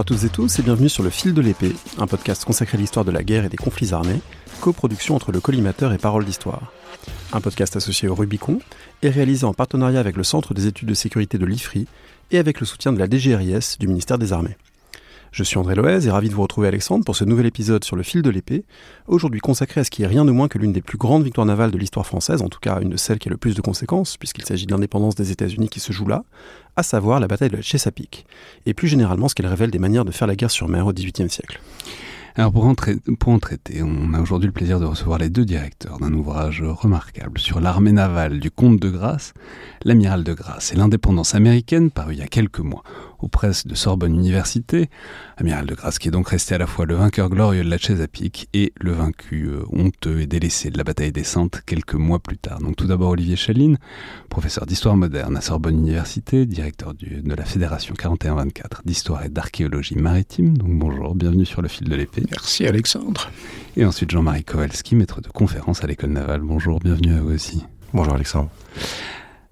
Bonjour à toutes et tous et bienvenue sur Le Fil de l'épée, un podcast consacré à l'histoire de la guerre et des conflits armés, coproduction entre le collimateur et Parole d'Histoire. Un podcast associé au Rubicon et réalisé en partenariat avec le Centre des études de sécurité de l'IFRI et avec le soutien de la DGRIS du ministère des Armées. Je suis André Loez et ravi de vous retrouver Alexandre pour ce nouvel épisode sur le fil de l'épée, aujourd'hui consacré à ce qui est rien de moins que l'une des plus grandes victoires navales de l'histoire française, en tout cas une de celles qui a le plus de conséquences, puisqu'il s'agit de l'indépendance des États-Unis qui se joue là, à savoir la bataille de la Chesapeake, et plus généralement ce qu'elle révèle des manières de faire la guerre sur mer au XVIIIe siècle. Alors pour en, traiter, on a aujourd'hui le plaisir de recevoir les deux directeurs d'un ouvrage remarquable sur l'armée navale du comte de Grasse, l'amiral de Grasse et l'indépendance américaine paru il y a quelques mois aux presses de Sorbonne Université. Amiral de Grasse qui est donc resté à la fois le vainqueur glorieux de la Chesapeake et le vaincu euh, honteux et délaissé de la bataille des Saintes quelques mois plus tard. Donc tout d'abord Olivier Chaline, professeur d'histoire moderne à Sorbonne Université, directeur du, de la Fédération 41-24 d'histoire et d'archéologie maritime. Donc bonjour, bienvenue sur le fil de l'épée. Merci Alexandre. Et ensuite Jean-Marie Kowalski, maître de conférence à l'école navale. Bonjour, bienvenue à vous aussi. Bonjour Alexandre.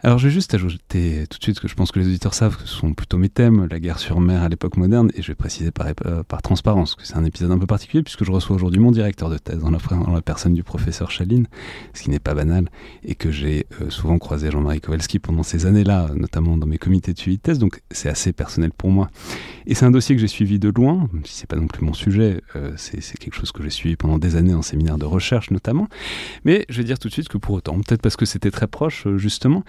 Alors, je vais juste ajouter tout de suite que je pense que les auditeurs savent que ce sont plutôt mes thèmes, la guerre sur mer à l'époque moderne, et je vais préciser par, euh, par transparence que c'est un épisode un peu particulier puisque je reçois aujourd'hui mon directeur de thèse dans la, personne du professeur Chaline, ce qui n'est pas banal, et que j'ai euh, souvent croisé Jean-Marie Kowalski pendant ces années-là, notamment dans mes comités de suivi de thèse, donc c'est assez personnel pour moi. Et c'est un dossier que j'ai suivi de loin, même si c'est pas non plus mon sujet, euh, c'est quelque chose que j'ai suivi pendant des années en séminaire de recherche notamment, mais je vais dire tout de suite que pour autant, peut-être parce que c'était très proche justement,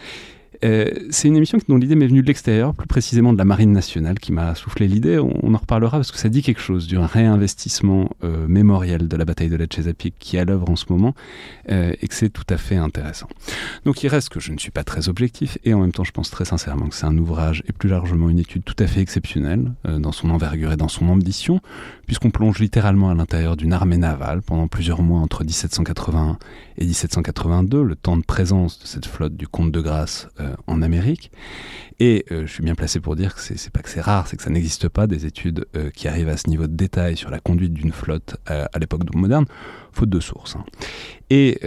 euh, c'est une émission dont l'idée m'est venue de l'extérieur, plus précisément de la Marine nationale, qui m'a soufflé l'idée. On, en reparlera parce que ça dit quelque chose du réinvestissement euh, mémoriel de la bataille de la Chesapeake qui est à l'œuvre en ce moment euh, et que c'est tout à fait intéressant. Donc il reste que je ne suis pas très objectif et en même temps je pense très sincèrement que c'est un ouvrage et plus largement une étude tout à fait exceptionnelle dans son envergure et dans son ambition, puisqu'on plonge littéralement à l'intérieur d'une armée navale pendant plusieurs mois entre 1781 et 1782, le temps de présence de cette flotte du comte de euh, en Amérique. Et euh, je suis bien placé pour dire que c'est pas que c'est rare, c'est que ça n'existe pas des études euh, qui arrivent à ce niveau de détail sur la conduite d'une flotte à l'époque moderne, faute de sources. Hein. Et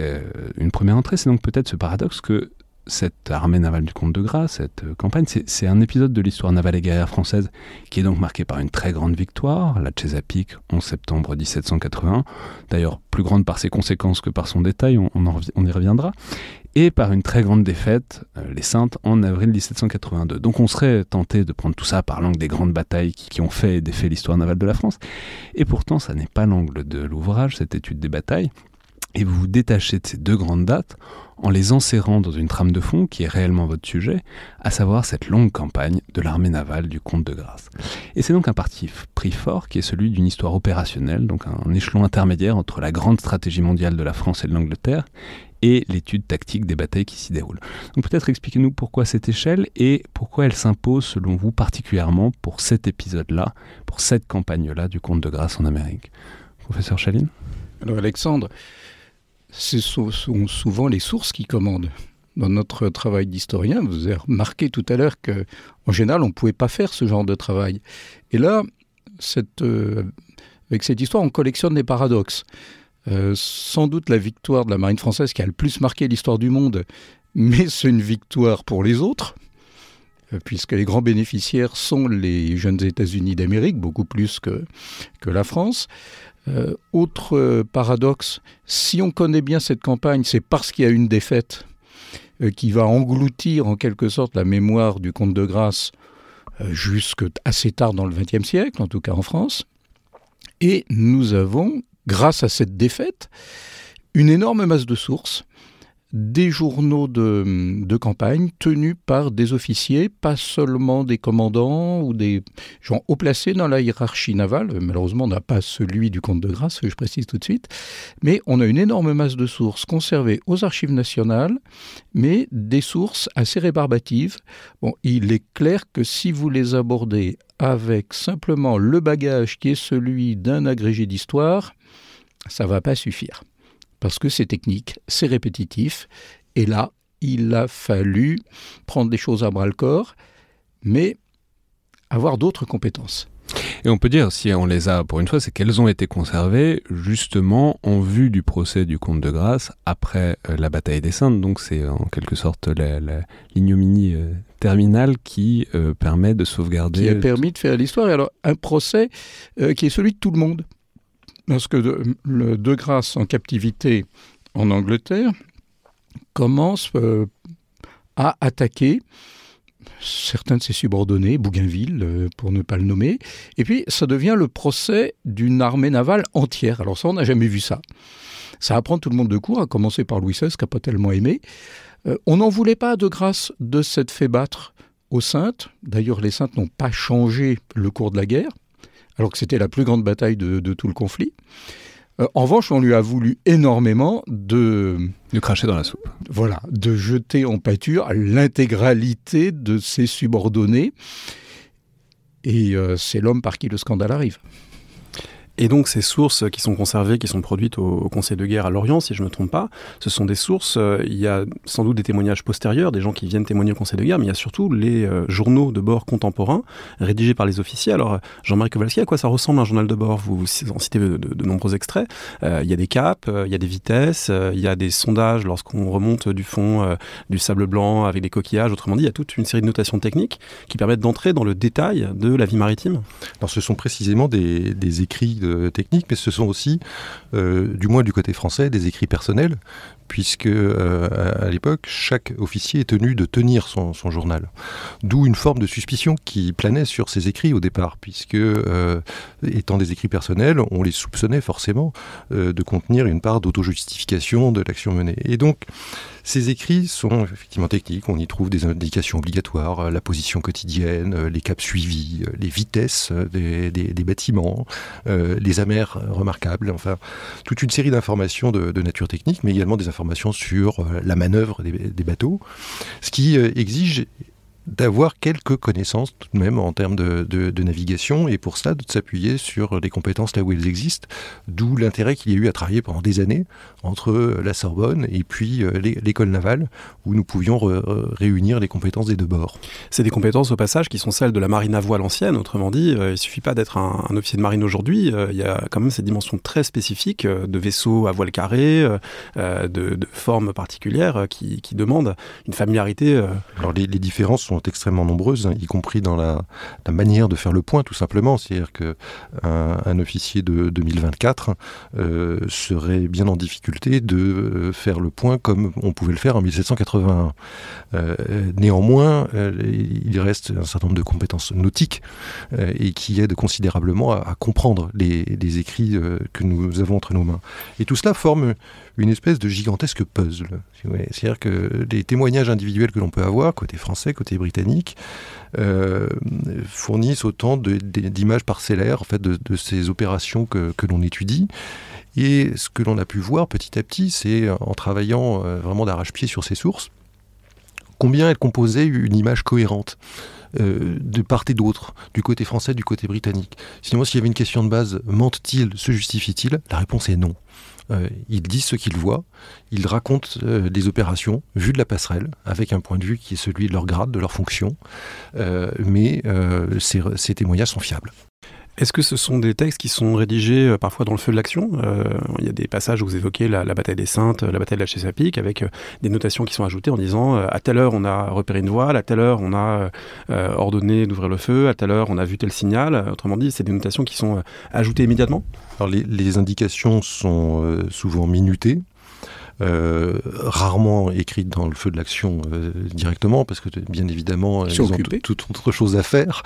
une première entrée, c'est donc peut-être ce paradoxe que cette armée navale du comte de Gras, cette euh, campagne, c'est un épisode de l'histoire navale et guerrière française qui est donc marqué par une très grande victoire, la Chesapeake, en septembre 1780, d'ailleurs plus grande par ses conséquences que par son détail, on, y reviendra, et par une très grande défaite, euh, les Saintes, en avril 1782. Donc on serait tenté de prendre tout ça par l'angle des grandes batailles qui, ont fait et défait l'histoire navale de la France, et pourtant ça n'est pas l'angle de l'ouvrage, cette étude des batailles, et vous vous détachez de ces deux grandes dates en les enserrant dans une trame de fond qui est réellement votre sujet, à savoir cette longue campagne de l'armée navale du comte de Grasse. Et c'est donc un parti pris fort qui est celui d'une histoire opérationnelle, donc un échelon intermédiaire entre la grande stratégie mondiale de la France et de l'Angleterre et l'étude tactique des batailles qui s'y déroulent. Donc peut-être expliquez-nous pourquoi cette échelle et pourquoi elle s'impose selon vous particulièrement pour cet épisode-là, pour cette campagne-là du comte de Grasse en Amérique. Professeur Chaline Alors Alexandre, ce sont souvent les sources qui commandent. Dans notre travail d'historien, vous avez remarqué tout à l'heure qu'en général, on ne pouvait pas faire ce genre de travail. Et là, euh, avec cette histoire, on collectionne des paradoxes. Euh, sans doute la victoire de la marine française qui a le plus marqué l'histoire du monde, mais c'est une victoire pour les autres, euh, puisque les grands bénéficiaires sont les jeunes États-Unis d'Amérique, beaucoup plus que, que la France. Euh, autre paradoxe, si on connaît bien cette campagne, c'est parce qu'il y a une défaite qui va engloutir en quelque sorte la mémoire du comte de Grasse jusque assez tard dans le XXe siècle, en tout cas en France. Et nous avons, grâce à cette défaite, une énorme masse de sources des journaux de, campagne tenus par des officiers, pas seulement des commandants ou des gens haut placés dans la hiérarchie navale. Malheureusement, on n'a pas celui du comte de Grasse, je précise tout de suite. Mais on a une énorme masse de sources conservées aux archives nationales, mais des sources assez rébarbatives. Bon, il est clair que si vous les abordez avec simplement le bagage qui est celui d'un agrégé d'histoire, ça va pas suffire parce que c'est technique, c'est répétitif, et là, il a fallu prendre des choses à bras le corps, mais avoir d'autres compétences. Et on peut dire, si on les a pour une fois, c'est qu'elles ont été conservées justement en vue du procès du comte de Grasse après euh, la bataille des Saintes. Donc c'est en quelque sorte l'ignominie euh, terminale qui euh, permet de sauvegarder. Qui a permis de faire l'histoire. Et alors un procès qui est celui de tout le monde. Parce de, le Grasse en captivité en Angleterre commence à attaquer certains de ses subordonnés, Bougainville, euh, pour ne pas le nommer. Et puis, ça devient le procès d'une armée navale entière. Alors ça, on n'a jamais vu ça. Ça apprend tout le monde de court, à commencer par Louis XVI, qui n'a pas tellement aimé. Euh, on n'en voulait pas de grâce de cette fait battre aux Saintes. D'ailleurs, les Saintes n'ont pas changé le cours de la guerre, alors que c'était la plus grande bataille de tout le conflit. Euh, en revanche, on lui a voulu énormément de... De cracher dans la soupe. Voilà, de jeter en pâture l'intégralité de ses subordonnés. Et euh, c'est l'homme par qui le scandale arrive. Et donc ces sources qui sont conservées, qui sont produites au, Conseil de guerre à Lorient, si je ne me trompe pas, ce sont des sources, euh, il y a sans doute des témoignages postérieurs, des gens qui viennent témoigner au Conseil de guerre, mais il y a surtout les euh, journaux de bord contemporains rédigés par les officiers. Alors Jean-Marie Kowalski, à quoi ça ressemble un journal de bord? Vous, en citez de, nombreux extraits. Euh, il y a des caps, il y a des vitesses, il y a des sondages lorsqu'on remonte du fond du sable blanc avec des coquillages. Autrement dit, il y a toute une série de notations techniques qui permettent d'entrer dans le détail de la vie maritime. Alors ce sont précisément des, des écrits techniques, mais ce sont aussi, euh, du moins du côté français, des écrits personnels, puisque euh, à, l'époque, chaque officier est tenu de tenir son, journal. D'où une forme de suspicion qui planait sur ces écrits au départ, puisque, euh, étant des écrits personnels, on les soupçonnait forcément de contenir une part d'auto-justification de l'action menée. Et donc, ces écrits sont effectivement techniques, on y trouve des indications obligatoires, euh, la position quotidienne, euh, les caps suivis, euh, les vitesses des, bâtiments, les amers remarquables, enfin toute une série d'informations de, nature technique, mais également des informations sur la manœuvre des, des bateaux, ce qui exige d'avoir quelques connaissances tout de même en termes de, de, navigation et pour ça de s'appuyer sur les compétences là où elles existent, d'où l'intérêt qu'il y a eu à travailler pendant des années entre la Sorbonne et puis euh, l'école navale où nous pouvions réunir les compétences des deux bords. C'est des compétences au passage qui sont celles de la marine à voile ancienne, autrement dit, euh, il suffit pas d'être un, officier de marine aujourd'hui, euh, il y a quand même cette dimension très spécifique de vaisseaux à voile carré, de, de, formes particulières qui, qui demandent une familiarité. Alors les, les différences sont extrêmement nombreuses, y compris dans la, manière de faire le point, tout simplement. C'est-à-dire qu'un un officier de 2024 euh, serait bien en difficulté de euh, faire le point comme on pouvait le faire en 1781. Euh, néanmoins, il reste un certain nombre de compétences nautiques et qui aident considérablement à, comprendre les, les écrits que nous avons entre nos mains. Et tout cela forme une espèce de gigantesque puzzle. C'est-à-dire que les témoignages individuels que l'on peut avoir, côté français, côté britannique, euh, fournissent autant d'images parcellaires en de, ces opérations que, l'on étudie. Et ce que l'on a pu voir petit à petit, c'est en travaillant euh, vraiment d'arrache-pied sur ces sources, combien elles composaient une image cohérente. Euh, de part et d'autre, du côté français, du côté britannique. Sinon, s'il y avait une question de base, ment-il, se justifie-t-il La réponse est non. Euh, ils disent ce qu'ils voient, ils racontent euh, des opérations vues de la passerelle, avec un point de vue qui est celui de leur grade, de leur fonction, euh, mais ces témoignages sont fiables. Est-ce que ce sont des textes qui sont rédigés euh, parfois dans le feu de l'action? Euh, Il y a des passages où vous évoquez la, bataille des Saintes, la bataille de la Chesapeake, avec euh, des notations qui sont ajoutées en disant à telle heure on a repéré une voile, à telle heure on a ordonné d'ouvrir le feu, à telle heure on a vu tel signal. Autrement dit, c'est des notations qui sont ajoutées immédiatement? Alors les, les indications sont souvent minutées. Euh, rarement écrites dans le feu de l'action euh, directement, parce que bien évidemment, ils ont toute autre chose à faire.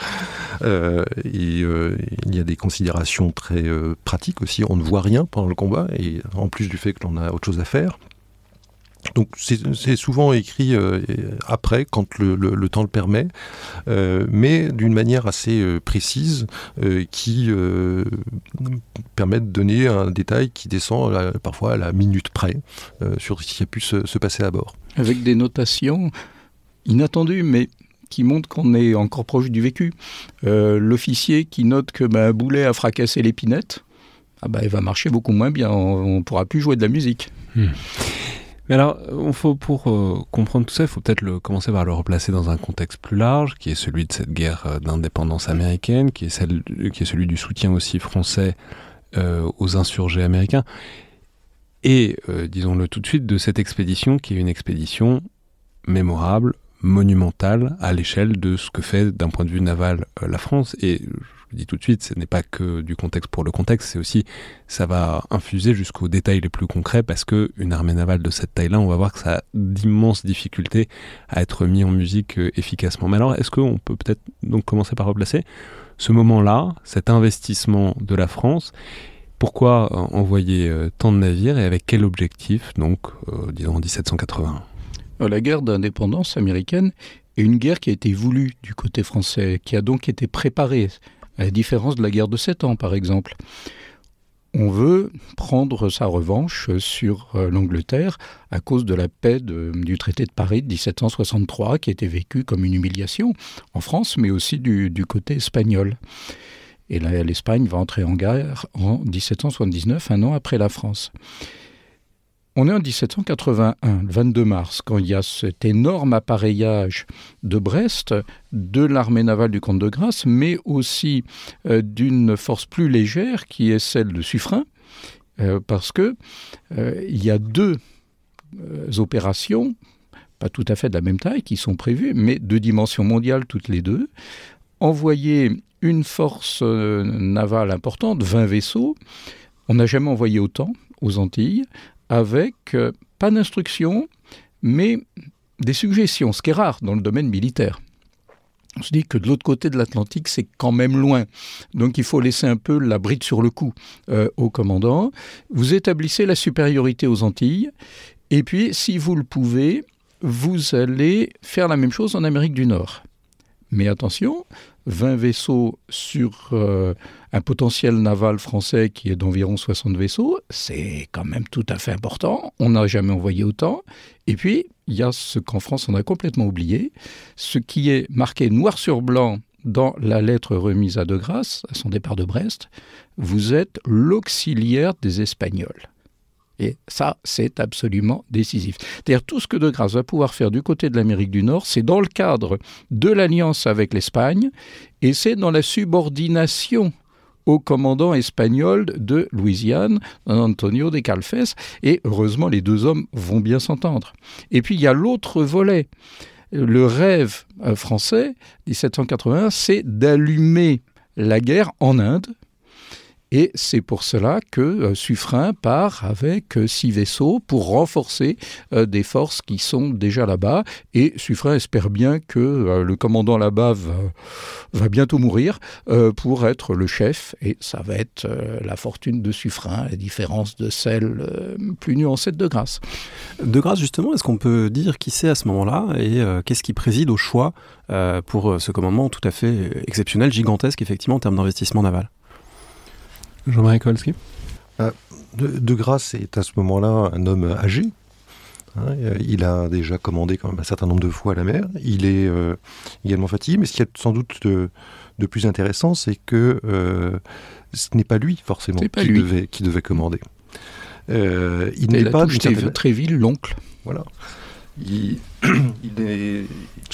Euh, et il y a des considérations très pratiques aussi. On ne voit rien pendant le combat, et en plus du fait que l'on a autre chose à faire. Donc c'est souvent écrit euh, après, quand le, temps le permet, euh, mais d'une manière assez euh, précise qui permet de donner un détail qui descend parfois à la minute près sur ce qui a pu se, passer à bord. Avec des notations inattendues, mais qui montrent qu'on est encore proche du vécu. L'officier qui note que bah, un boulet a fracassé l'épinette, ah bah, il va marcher beaucoup moins bien, on ne pourra plus jouer de la musique. Hmm. Mais alors, on faut, pour euh, comprendre tout ça, il faut peut-être le, commencer par le replacer dans un contexte plus large, qui est celui de cette guerre euh, d'indépendance américaine, qui est, celle, qui est celui du soutien aussi français euh, aux insurgés américains, et, disons-le tout de suite, de cette expédition qui est une expédition mémorable, monumentale, à l'échelle de ce que fait d'un point de vue naval la France. Et je vous dis tout de suite, ce n'est pas que du contexte pour le contexte, c'est aussi, ça va infuser jusqu'aux détails les plus concrets parce que une armée navale de cette taille-là, on va voir que ça a d'immenses difficultés à être mis en musique euh, efficacement. Mais alors, est-ce qu'on peut peut-être donc commencer par replacer ce moment-là, cet investissement de la France? Pourquoi euh, envoyer euh, tant de navires et avec quel objectif, donc, disons en 1781 La guerre d'indépendance américaine est une guerre qui a été voulue du côté français, qui a donc été préparée à la différence de la guerre de Sept Ans, par exemple. On veut prendre sa revanche sur euh, l'Angleterre à cause de la paix du traité de Paris de 1763, qui était vécu comme une humiliation en France, mais aussi du, du côté espagnol. Et l'Espagne va entrer en guerre en 1779, un an après la France. On est en 1781, le 22 mars, quand il y a cet énorme appareillage de Brest, de l'armée navale du comte de Grasse, mais aussi euh, d'une force plus légère qui est celle de Suffren, euh, parce que euh, il y a deux opérations, pas tout à fait de la même taille, qui sont prévues, mais de dimension mondiale toutes les deux. Envoyer une force navale importante, 20 vaisseaux, on n'a jamais envoyé autant aux Antilles, avec euh, pas d'instruction, mais des suggestions, ce qui est rare dans le domaine militaire. On se dit que de l'autre côté de l'Atlantique, c'est quand même loin. Donc il faut laisser un peu la bride sur le cou euh, au commandant. Vous établissez la supériorité aux Antilles, et puis, si vous le pouvez, vous allez faire la même chose en Amérique du Nord. Mais attention, 20 vaisseaux sur euh, un potentiel naval français qui est d'environ 60 vaisseaux, c'est quand même tout à fait important. On n'a jamais envoyé autant. Et puis, il y a ce qu'en France on a complètement oublié, ce qui est marqué noir sur blanc dans la lettre remise à De Grasse, à son départ de Brest, vous êtes l'auxiliaire des Espagnols. Et ça, c'est absolument décisif. C'est-à-dire tout ce que De Grasse va pouvoir faire du côté de l'Amérique du Nord, c'est dans le cadre de l'alliance avec l'Espagne et c'est dans la subordination au commandant espagnol de Louisiane, Antonio de Calfes, et heureusement les deux hommes vont bien s'entendre. Et puis il y a l'autre volet. Le rêve euh, français, 1781, c'est d'allumer la guerre en Inde, et c'est pour cela que euh, Suffren part avec euh, six vaisseaux pour renforcer euh, des forces qui sont déjà là-bas. Et Suffren espère bien que le commandant là-bas va, bientôt mourir pour être le chef. Et ça va être la fortune de Suffren, à la différence de celle plus nuancée de De Grasse. De Grasse, justement, est-ce qu'on peut dire qui c'est à ce moment-là et qu'est-ce qui préside au choix pour ce commandement tout à fait exceptionnel, gigantesque, effectivement, en termes d'investissement naval? Jean-Marie Kowalski euh, de, Grasse est à ce moment-là un homme âgé. Hein, il a déjà commandé quand même un certain nombre de fois à la mer. Il est euh, également fatigué, mais ce qui est sans doute de, plus intéressant, c'est que euh, ce n'est pas lui forcément qui, Devait, qui, Devait, commander. il n'est pas très ville l'oncle. Voilà. Il,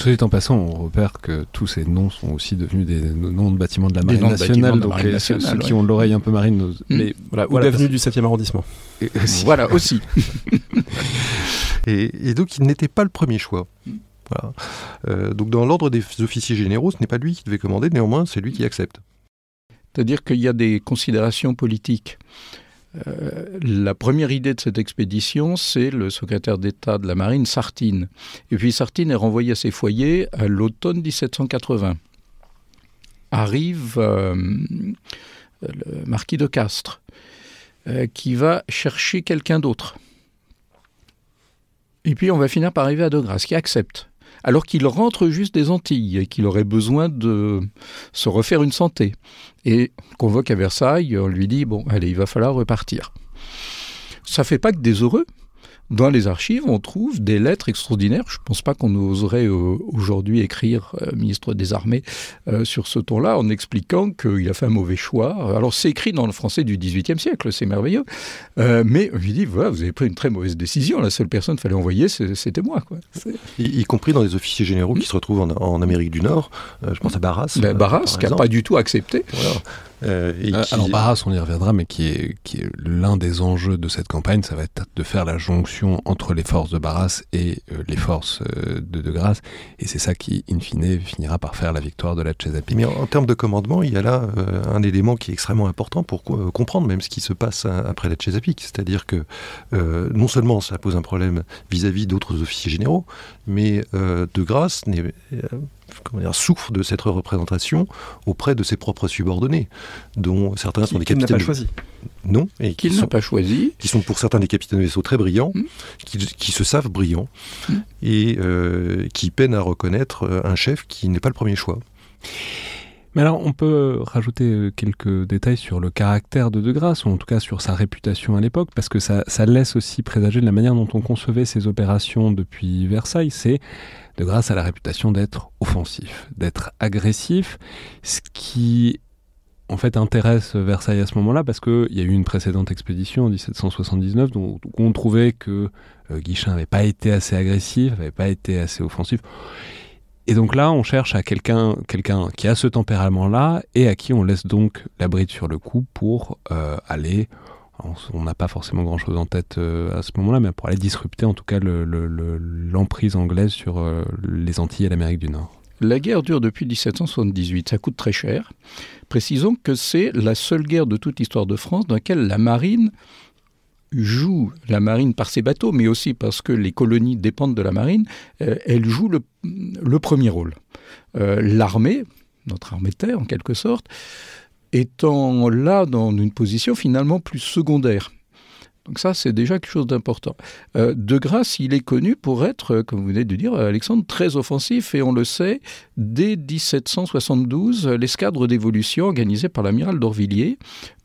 est... en passant, on repère que tous ces noms sont aussi devenus des noms de bâtiments de la Marine nationale. donc ceux, qui ont l'oreille un peu marine, mm. mais voilà, ou l'avenue du 7e arrondissement. voilà aussi. et, donc il n'était pas le premier choix. Voilà. Euh, donc dans l'ordre des officiers généraux, ce n'est pas lui qui devait commander, néanmoins c'est lui qui accepte. C'est-à-dire qu'il y a des considérations politiques. Euh, la première idée de cette expédition, c'est le secrétaire d'État de la Marine, Sartine. Et puis Sartine est renvoyé à ses foyers à l'automne 1780. Arrive euh, le marquis de Castres, euh, qui va chercher quelqu'un d'autre. Et puis on va finir par arriver à De Grasse, qui accepte alors qu'il rentre juste des Antilles et qu'il aurait besoin de se refaire une santé. Et convoque à Versailles, on lui dit, bon, allez, il va falloir repartir. Ça fait pas que des heureux. Dans les archives, on trouve des lettres extraordinaires. Je ne pense pas qu'on oserait euh, aujourd'hui écrire, euh, ministre des Armées, euh, sur ce ton-là, en expliquant qu'il a fait un mauvais choix. Alors, c'est écrit dans le français du XVIIIe siècle, c'est merveilleux. mais il dit, voilà, vous avez pris une très mauvaise décision. La seule personne qu'il fallait envoyer, c'était moi. Quoi. Y, compris dans les officiers généraux qui se retrouvent en, Amérique du Nord. je pense à Barras. Ben, Barras, qui n'a pas du tout accepté. Voilà. Euh, euh, alors Barras, on y reviendra, mais qui est, qui est l'un des enjeux de cette campagne, ça va être de faire la jonction entre les forces de Barras et euh, les forces de De Grasse, et c'est ça qui, in fine, finira par faire la victoire de la Chesapeake. Mais en, termes de commandement, il y a là un élément qui est extrêmement important pour comprendre même ce qui se passe après la Chesapeake, c'est-à-dire que non seulement ça pose un problème vis-à-vis d'autres officiers généraux, mais De Grasse n'est souffre de cette représentation auprès de ses propres subordonnés, dont certains sont des capitaines. N'a pas choisi. Non, et qui n'ont pas choisi. Qui sont pour certains des capitaines de vaisseaux très brillants, hmm. qui, se savent brillants, hmm. et euh, qui peinent à reconnaître euh, un chef qui n'est pas le premier choix. Mais alors, on peut rajouter euh, quelques détails sur le caractère de De Grasse, ou en tout cas sur sa réputation à l'époque, parce que ça, ça laisse aussi présager de la manière dont on concevait ces opérations depuis Versailles. C'est de grâce à la réputation d'être offensif, d'être agressif, ce qui en fait intéresse Versailles à ce moment-là parce qu'il y a eu une précédente expédition en 1779 où on trouvait que euh, Guichin n'avait pas été assez agressif, n'avait pas été assez offensif. Et donc là, on cherche à quelqu'un quelqu'un qui a ce tempérament-là et à qui on laisse donc la bride sur le cou pour euh, aller on n'a pas forcément grand-chose en tête euh, à ce moment-là, mais pour aller disrupter en tout cas l'emprise anglaise sur euh, les Antilles et l'Amérique du Nord. La guerre dure depuis 1778, ça coûte très cher. Précisons que c'est la seule guerre de toute l'histoire de France dans laquelle la marine joue, la marine par ses bateaux, mais aussi parce que les colonies dépendent de la marine, euh, elle joue le, premier rôle. L'armée, notre armée de terre en quelque sorte, étant là dans une position finalement plus secondaire. Donc ça, c'est déjà quelque chose d'important. Euh, de grâce, il est connu pour être, comme vous venez de dire, Alexandre, très offensif, et on le sait, dès 1772, l'escadre d'évolution organisée par l'amiral d'Orvilliers,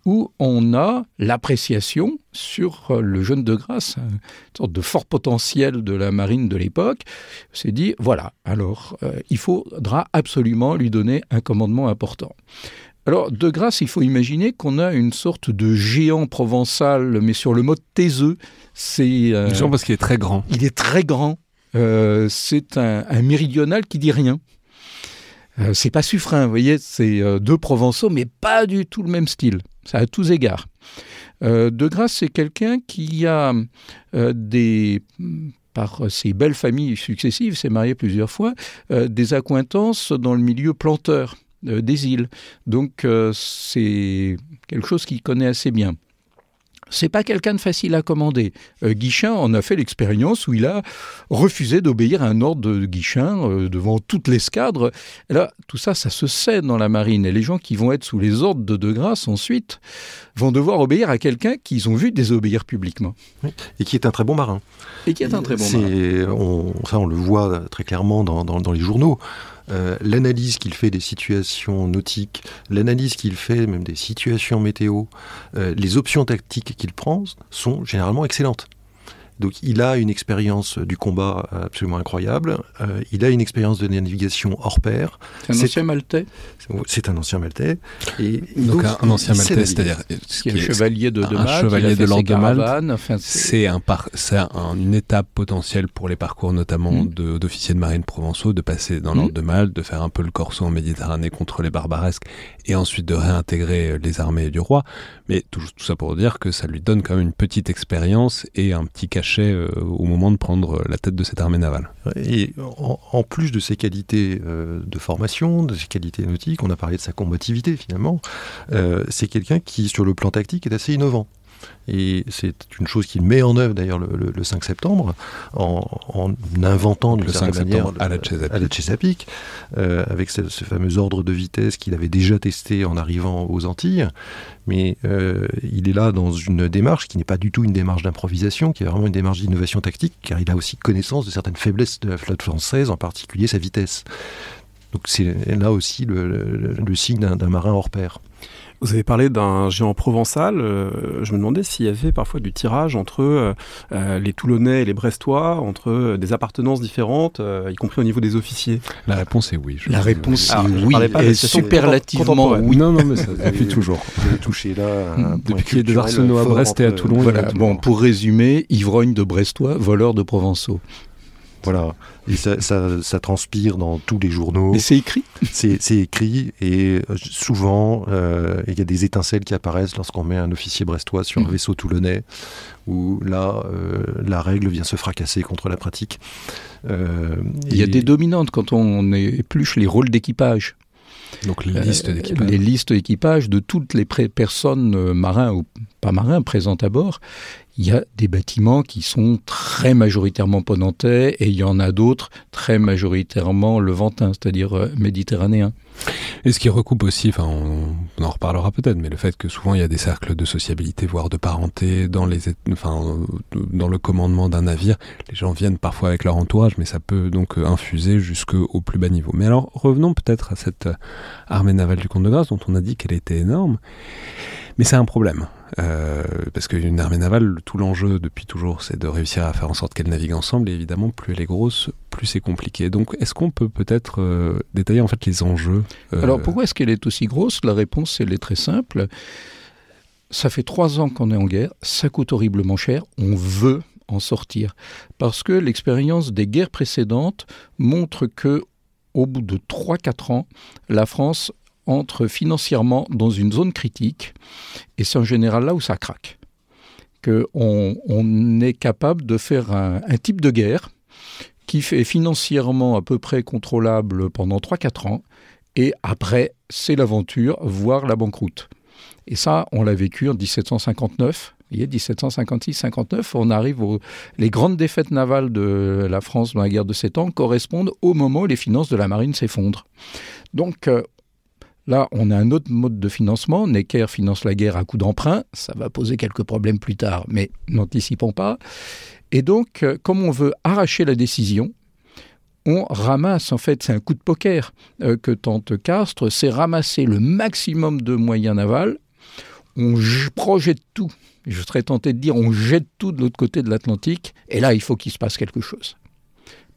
où on a l'appréciation sur le jeune de grâce, une sorte de fort potentiel de la marine de l'époque, s'est dit, voilà, alors euh, il faudra absolument lui donner un commandement important. Alors, de grâce, il faut imaginer qu'on a une sorte de géant provençal, mais sur le mode taiseux. C'est euh, parce qu'il est très grand. Il est très grand. Euh, c'est un, méridional qui dit rien. Euh, c'est pas suffrain, vous voyez, c'est deux provençaux, mais pas du tout le même style. Ça à tous égards. de grâce, c'est quelqu'un qui a des par ses belles familles successives, s'est marié plusieurs fois, des accointances dans le milieu planteur. Euh, des îles. Donc euh, c'est quelque chose qu'il connaît assez bien. C'est pas quelqu'un de facile à commander. Euh, Guichin en a fait l'expérience où il a refusé d'obéir à un ordre de Guichin devant toute l'escadre. Là, tout ça, ça se sait dans la marine. Et les gens qui vont être sous les ordres de De Grasse ensuite vont devoir obéir à quelqu'un qu'ils ont vu désobéir publiquement. Et qui est un très bon marin. Et qui est un très bon marin. On, ça, on le voit très clairement dans, dans les journaux. Euh, l'analyse qu'il fait des situations nautiques, l'analyse qu'il fait même des situations météo, euh, les options tactiques qu'il prend sont généralement excellentes. Donc il a une expérience du combat absolument incroyable. Euh, il a une expérience de navigation hors pair. C'est un ancien maltais C'est un ancien maltais. Et donc, un, ancien maltais, c'est-à-dire est, chevalier de, de un chevalier de l'ordre de Malte. c'est un une étape potentielle pour les parcours notamment mm. d'officiers de, marine provençaux de passer dans l'ordre mm. de Malte, de faire un peu le corso en Méditerranée contre les barbaresques et ensuite de réintégrer les armées du roi. Mais tout, tout ça pour dire que ça lui donne quand même une petite expérience et un petit cachet euh, au moment de prendre la tête de cette armée navale. Et en, plus de ses qualités euh, de formation, de ses qualités nautiques, on a parlé de sa combativité finalement, euh, c'est quelqu'un qui, sur le plan tactique, est assez innovant. Et c'est une chose qu'il met en œuvre d'ailleurs le, 5 septembre, en, inventant d'une certaine manière à la Chesapeake, euh, avec ce, fameux ordre de vitesse qu'il avait déjà testé en arrivant aux Antilles. Mais euh, il est là dans une démarche qui n'est pas du tout une démarche d'improvisation, qui est vraiment une démarche d'innovation tactique, car il a aussi connaissance de certaines faiblesses de la flotte française, en particulier sa vitesse. Donc c'est là aussi le, le signe d'un marin hors pair. Vous avez parlé d'un géant provençal. Euh, je me demandais s'il y avait parfois du tirage entre euh, euh, les Toulonnais et les Brestois, entre des appartenances différentes, y compris au niveau des officiers. La réponse est oui. La réponse est oui, et superlativement oui. Non, non, mais ça depuis toujours. Vous touché là. Depuis qu'il y a des arsenaux à Brest et à Toulon. Voilà. Bon, pour résumer, ivrogne de Brestois, voleur de Provençaux. Voilà, et ça, ça, transpire dans tous les journaux. Et c'est écrit C'est écrit, et euh, souvent, euh, il y a des étincelles qui apparaissent lorsqu'on met un officier brestois sur un mmh. vaisseau toulonnais, où là, euh, la règle vient se fracasser contre la pratique. il y a des dominantes quand on épluche les rôles d'équipage. Donc les listes d'équipage. Les listes d'équipage de toutes les personnes marins ou pas marins présentes à bord il y a des bâtiments qui sont très majoritairement ponantais et il y en a d'autres très majoritairement levantins, c'est-à-dire euh, méditerranéens. Et ce qui recoupe aussi, enfin, on, en reparlera peut-être, mais le fait que souvent il y a des cercles de sociabilité, voire de parenté dans les, enfin, dans le commandement d'un navire. Les gens viennent parfois avec leur entourage, mais ça peut donc infuser jusqu'au plus bas niveau. Mais alors, revenons peut-être à cette armée navale du Comte de Grâce, dont on a dit qu'elle était énorme. Mais c'est un problème. Euh, parce qu'une armée navale, tout l'enjeu depuis toujours, c'est de réussir à faire en sorte qu'elle navigue ensemble. Et évidemment, plus elle est grosse, plus c'est compliqué. Donc, est-ce qu'on peut peut-être euh, détailler en fait les enjeux euh, Alors, pourquoi est-ce qu'elle est aussi grosse? La réponse, elle est très simple. Ça fait trois ans qu'on est en guerre. Ça coûte horriblement cher. On veut en sortir parce que l'expérience des guerres précédentes montre que au bout de 3-4 ans, la France entre financièrement dans une zone critique, et c'est en général là où ça craque. Qu'on on est capable de faire un, type de guerre qui fait financièrement à peu près contrôlable pendant 3-4 ans, et après, c'est l'aventure, voire la banqueroute. Et ça, on l'a vécu en 1759. Vous voyez, 1756-59, on arrive aux... Les grandes défaites navales de la France dans la guerre de Sept Ans correspondent au moment où les finances de la marine s'effondrent. Donc, euh, Là, on a un autre mode de financement. Necker finance la guerre à coup d'emprunt. Ça va poser quelques problèmes plus tard, mais n'anticipons pas. Et donc, euh, comme on veut arracher la décision, on ramasse, en fait, c'est un coup de poker euh, que tente Castres, c'est ramasser le maximum de moyens navals, on projette tout, je serais tenté de dire on jette tout de l'autre côté de l'Atlantique, et là il faut qu'il se passe quelque chose.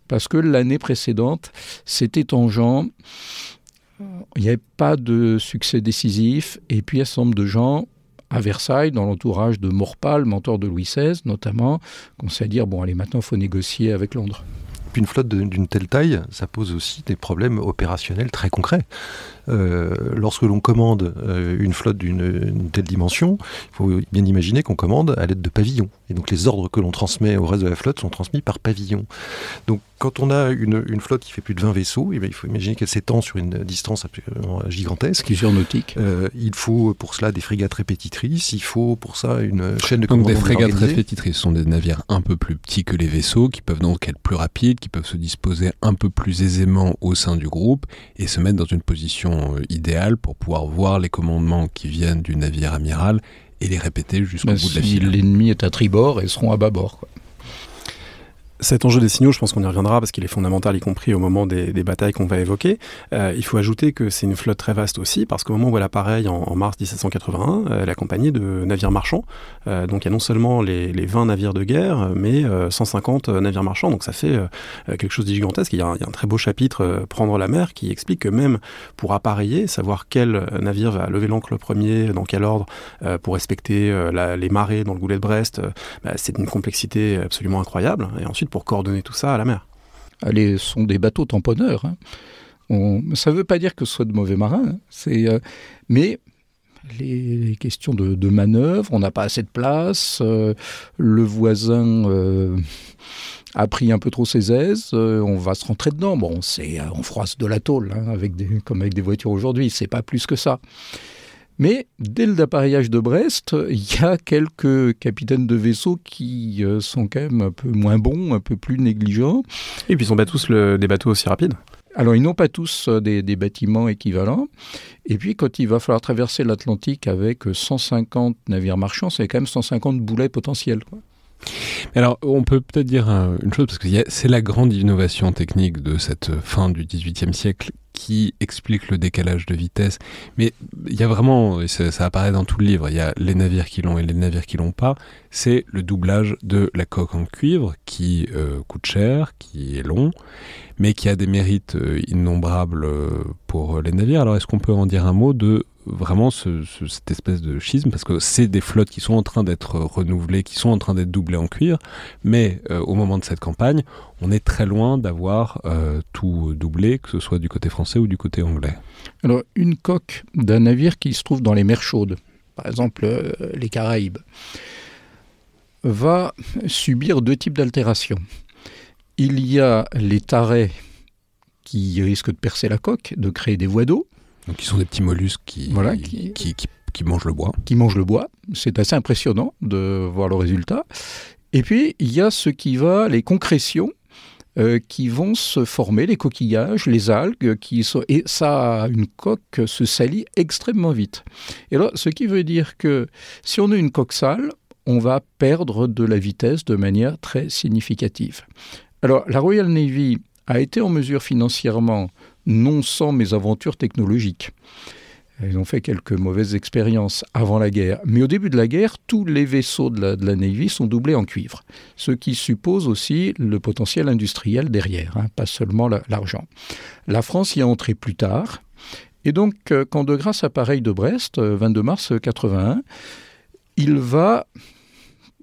Parce que l'année précédente, c'était en genre, il n'y avait pas de succès décisif. Et puis, un certain nombre de gens à Versailles, dans l'entourage de Morpal, mentor de Louis XVI notamment, commençaient à dire bon, allez, maintenant, il faut négocier avec Londres. Puis une flotte d'une telle taille, ça pose aussi des problèmes opérationnels très concrets. Euh, lorsque l'on commande euh, une flotte d'une telle dimension, il faut bien imaginer qu'on commande à l'aide de pavillons. Et donc les ordres que l'on transmet au reste de la flotte sont transmis par pavillon. Donc quand on a une, flotte qui fait plus de 20 vaisseaux, eh il faut imaginer qu'elle s'étend sur une distance absolument gigantesque. Plusieurs nautiques. Euh, il faut pour cela des frégates répétitrices, il faut pour ça une chaîne de commandement. Donc des frégates répétitrices sont des navires un peu plus petits que les vaisseaux, qui peuvent donc être plus rapides, qui peuvent se disposer un peu plus aisément au sein du groupe et se mettre dans une position euh, idéale pour pouvoir voir les commandements qui viennent du navire amiral et les répéter jusqu'au ben, bout de la file. L'ennemi est à tribord et seront à bâbord. Quoi. Cet enjeu des signaux, je pense qu'on y reviendra parce qu'il est fondamental, y compris au moment des, batailles qu'on va évoquer. Euh, il faut ajouter que c'est une flotte très vaste aussi, parce qu'au moment où elle apparaît en, en mars 1781, elle est accompagnée de navires marchands. Euh, donc il y a non seulement les, 20 navires de guerre, mais 150 euh, navires marchands. Donc ça fait quelque chose de gigantesque. Il y, a un, très beau chapitre, Prendre la mer, qui explique que même pour appareiller, savoir quel navire va lever l'ancre le premier, dans quel ordre, pour respecter les marées dans le goulet de Brest, bah, c'est une complexité absolument incroyable. Et ensuite, pour coordonner tout ça à la mer. Ce sont des bateaux tamponneurs. Hein. ça ne veut pas dire que ce soit de mauvais marins, hein. euh, mais les, questions de, manœuvre, on n'a pas assez de place, euh, le voisin euh, a pris un peu trop ses aises, on va se rentrer dedans. Bon, c'est, on froisse de la tôle, hein, comme avec des voitures aujourd'hui, c'est pas plus que ça. Mais dès le d'appareillage de Brest, il y a quelques capitaines de vaisseaux qui euh, sont quand même un peu moins bons, un peu plus négligents. Et puis ils n'ont pas tous des bateaux aussi rapides alors, ils n'ont pas tous euh, des, bâtiments équivalents. Et puis, quand il va falloir traverser l'Atlantique avec 150 navires marchands, c'est quand même 150 boulets potentiels. Alors, on peut peut-être dire une chose, parce que c'est la grande innovation technique de cette fin du XVIIIe siècle qui explique le décalage de vitesse. Mais il y a vraiment, ça, apparaît dans tout le livre, il y a les navires qui l'ont et les navires qui l'ont pas. C'est le doublage de la coque en cuivre qui euh, coûte cher, qui est long, mais qui a des mérites euh, innombrables euh, pour les navires. Alors est-ce qu'on peut en dire un mot de vraiment ce, ce, cette espèce de schisme parce que c'est des flottes qui sont en train d'être renouvelées, qui sont en train d'être doublées en cuir, mais euh, au moment de cette campagne, on est très loin d'avoir euh, tout doublé, que ce soit du côté français ou du côté anglais. Alors une coque d'un navire qui se trouve dans les mers chaudes, par exemple euh, les Caraïbes, va subir deux types d'altérations. Il y a les tarets qui risquent de percer la coque, de créer des voies d'eau, donc, qui sont des petits mollusques qui, voilà, qui, qui, qui, qui mangent le bois. Qui mangent le bois. C'est assez impressionnant de voir le résultat. Et puis, il y a ce qui va, les concrétions, euh, qui vont se former, les coquillages, les algues, qui sont, et ça, une coque se salit extrêmement vite. Et là, ce qui veut dire que si on a une coque sale, on va perdre de la vitesse de manière très significative. Alors, la Royal Navy a été en mesure financièrement non sans mésaventures technologiques. Ils ont fait quelques mauvaises expériences avant la guerre. Mais au début de la guerre, tous les vaisseaux de la, Navy sont doublés en cuivre. Ce qui suppose aussi le potentiel industriel derrière, hein, pas seulement l'argent. La France y est entrée plus tard. Et donc, euh, quand De Grasse appareille de Brest, 22 euh, mars 81, il va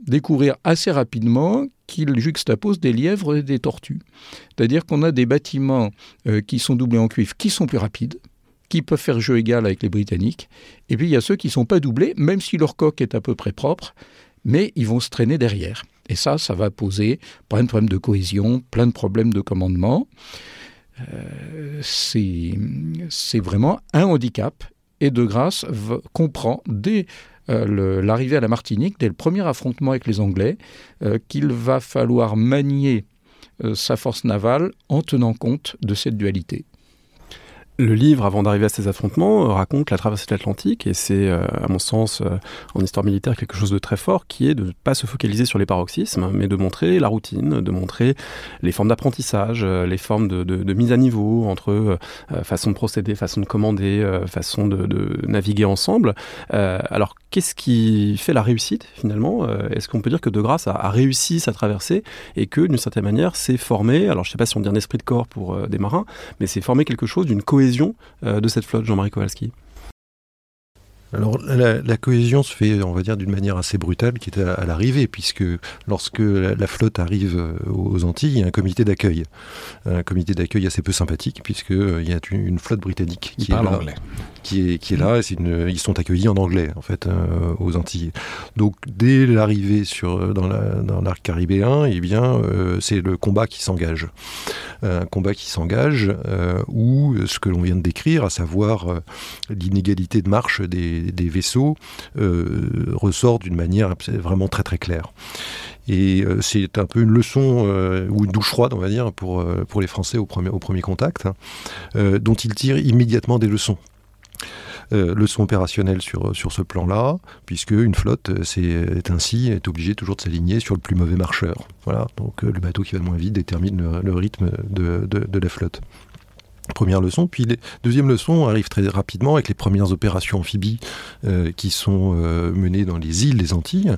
découvrir assez rapidement qu'il juxtapose des lièvres et des tortues. C'est-à-dire qu'on a des bâtiments euh, qui sont doublés en cuivre, qui sont plus rapides, qui peuvent faire jeu égal avec les Britanniques, et puis il y a ceux qui ne sont pas doublés, même si leur coque est à peu près propre, mais ils vont se traîner derrière. Et ça, ça va poser plein de problèmes de cohésion, plein de problèmes de commandement. Euh, c'est vraiment un handicap. Et De Grasse comprend dès euh, l'arrivée à la Martinique, dès le premier affrontement avec les Anglais, euh, qu'il va falloir manier euh, sa force navale en tenant compte de cette dualité. Le livre, avant d'arriver à ces affrontements, raconte la traversée de l'Atlantique et c'est, à mon sens, en histoire militaire, quelque chose de très fort qui est de ne pas se focaliser sur les paroxysmes, mais de montrer la routine, de montrer les formes d'apprentissage, les formes de, mise à niveau entre façon de procéder, façon de commander, façon de, de, naviguer ensemble. Alors, qu'est-ce qui fait la réussite finalement Est-ce qu'on peut dire que De Grasse a, a, réussi sa traversée et que, d'une certaine manière, s'est formé, alors je ne sais pas si on dit un esprit de corps pour des marins, mais c'est formé quelque chose d'une cohésion euh, de cette flotte, Jean-Marie Kowalski? Alors la, la, cohésion se fait, on va dire, d'une manière assez brutale qui est à, à l'arrivée, puisque lorsque la, la, flotte arrive euh, aux Antilles, il y a un comité d'accueil. Un comité d'accueil assez peu sympathique, puisqu'il euh, y a une, une, flotte britannique qui est, là, qui est, qui est là. Une, ils sont accueillis en anglais, en fait, euh, aux Antilles. Donc dès l'arrivée sur, dans, la, l'arc caribéen, eh bien, euh, c'est le combat qui s'engage. Un combat qui s'engage, euh, où ce que l'on vient de décrire, à savoir l'inégalité de marche des des, vaisseaux euh, ressort d'une manière vraiment très très claire. Et euh, c'est un peu une leçon euh, ou une douche froide, on va dire, pour, euh, pour les Français au premier, au premier contact, hein, euh, dont ils tirent immédiatement des leçons. Euh, leçon opérationnelle sur, sur ce plan-là, puisque une flotte est, est, ainsi est obligée toujours de s'aligner sur le plus mauvais marcheur. Voilà, donc euh, le bateau qui va le moins vite détermine le, rythme de, de, la flotte. Première leçon, puis deuxième leçon arrive très rapidement avec les premières opérations amphibies euh, qui sont euh, menées dans les îles des Antilles.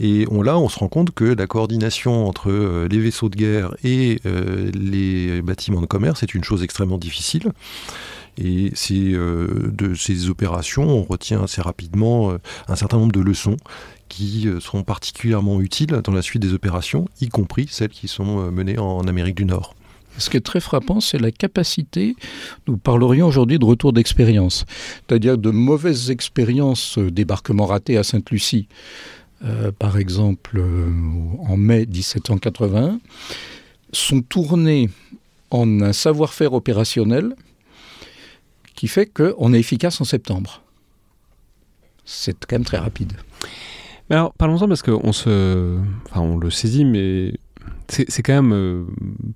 Et on, là, on se rend compte que la coordination entre euh, les vaisseaux de guerre et euh, les bâtiments de commerce est une chose extrêmement difficile. Et c'est euh, de ces opérations, on retient assez rapidement euh, un certain nombre de leçons qui euh, seront particulièrement utiles dans la suite des opérations, y compris celles qui sont menées en Amérique du Nord. Ce qui est très frappant, c'est la capacité, nous parlerions aujourd'hui de retour d'expérience, c'est-à-dire de mauvaises expériences, débarquement raté à Sainte-Lucie, par exemple en mai 1781, sont tournées en un savoir-faire opérationnel qui fait qu'on est efficace en septembre. C'est quand même très rapide. Mais alors, parlons-en parce qu'on se... Enfin, on le saisit, mais c'est quand même euh,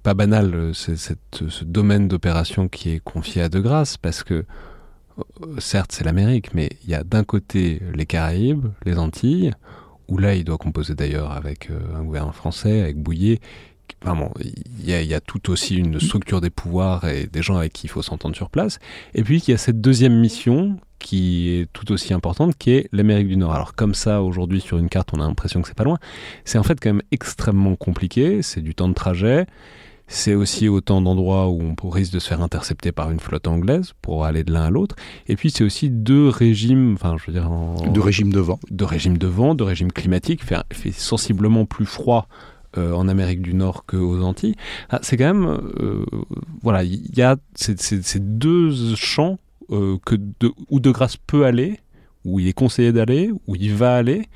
pas banal euh, ce domaine d'opération qui est confié à De Grasse parce que euh, certes c'est l'Amérique mais il y a d'un côté les Caraïbes, les Antilles où là il doit composer d'ailleurs avec un gouvernement français, avec Bouillet il y, a, y a tout aussi une structure des pouvoirs et des gens avec qui il faut s'entendre sur place. Et puis, il y a cette deuxième mission qui est tout aussi importante, qui est l'Amérique du Nord. Alors comme ça, aujourd'hui, sur une carte, on a l'impression que c'est pas loin. C'est en fait quand même extrêmement compliqué, c'est du temps de trajet, c'est aussi autant d'endroits où on risque de se faire intercepter par une flotte anglaise pour aller de l'un à l'autre. Et puis c'est aussi deux régimes, enfin je veux dire... De régime de vent. De régime de vent, de régime climatique, il fait sensiblement plus froid euh, en Amérique du Nord qu'aux Antilles. Ah, c'est quand même, euh, voilà, il y a ces, deux champs euh, que de, où De Grasse peut aller, où il est conseillé d'aller, où il va aller,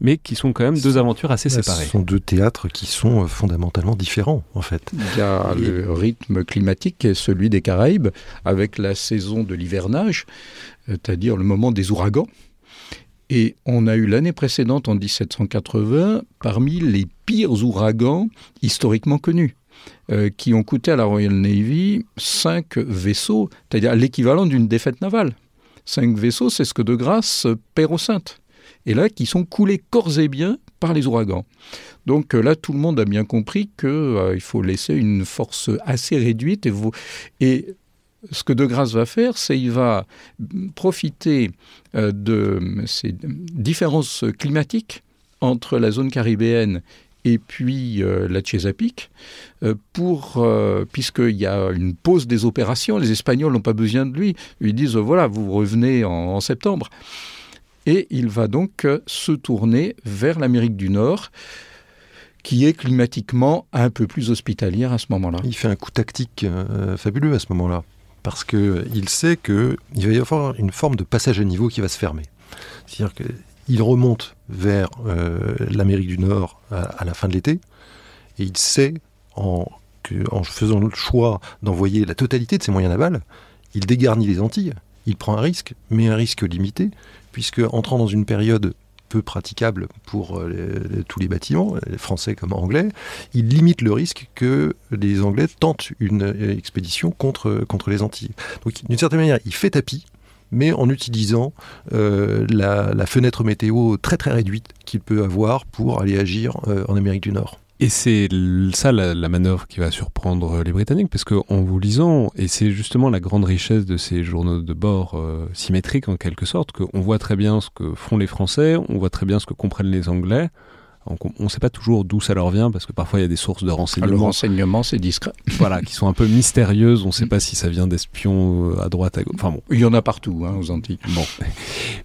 mais qui sont quand même deux aventures assez séparées. Ce sont deux théâtres qui sont fondamentalement différents, en fait. Il y a le rythme climatique qui est celui des Caraïbes, avec la saison de l'hivernage, c'est-à-dire le moment des ouragans. Et on a eu l'année précédente, en 1780, parmi les pires ouragans historiquement connus. Euh, qui ont coûté à la Royal Navy cinq vaisseaux, c'est-à-dire l'équivalent d'une défaite navale. Cinq vaisseaux, c'est ce que de grâce perd au Sainte. Et là, qui sont coulés corps et bien par les ouragans. Donc euh, là, tout le monde a bien compris qu'il euh, faut laisser une force assez réduite. Et, vous, et ce que De Grasse va faire, c'est qu'il va profiter euh, de ces différences climatiques entre la zone caribéenne et puis euh, la Chesapeake, euh, pour, puisqu'il y a une pause des opérations, les Espagnols n'ont pas besoin de lui, ils disent voilà, vous revenez en, septembre. Et il va donc se tourner vers l'Amérique du Nord, qui est climatiquement un peu plus hospitalière à ce moment-là. Il fait un coup tactique fabuleux à ce moment-là parce qu'il sait qu'il va y avoir une forme de passage à niveau qui va se fermer. C'est-à-dire qu'il remonte vers euh, l'Amérique du Nord à, la fin de l'été, et il sait, en, en faisant le choix d'envoyer la totalité de ses moyens navals, il dégarnit les Antilles, il prend un risque, mais un risque limité, puisque entrant dans une période peu praticable pour euh, tous les bâtiments, français comme anglais, il limite le risque que les Anglais tentent une euh, expédition contre, contre les Antilles. Donc d'une certaine manière, il fait tapis, mais en utilisant euh, la, fenêtre météo très très réduite qu'il peut avoir pour aller agir en Amérique du Nord. Et c'est ça la, manœuvre qui va surprendre les Britanniques, parce qu'en vous lisant, et c'est justement la grande richesse de ces journaux de bord euh, symétriques en quelque sorte, qu'on voit très bien ce que font les Français, on voit très bien ce que comprennent les Anglais. On ne sait pas toujours d'où ça leur vient, parce que parfois il y a des sources de renseignements. Le renseignement, c'est discret. Voilà, qui sont un peu mystérieuses. On ne sait pas si ça vient d'espions euh, à droite, à gauche. Enfin bon. Il y en a partout, hein, aux Antilles. Bon.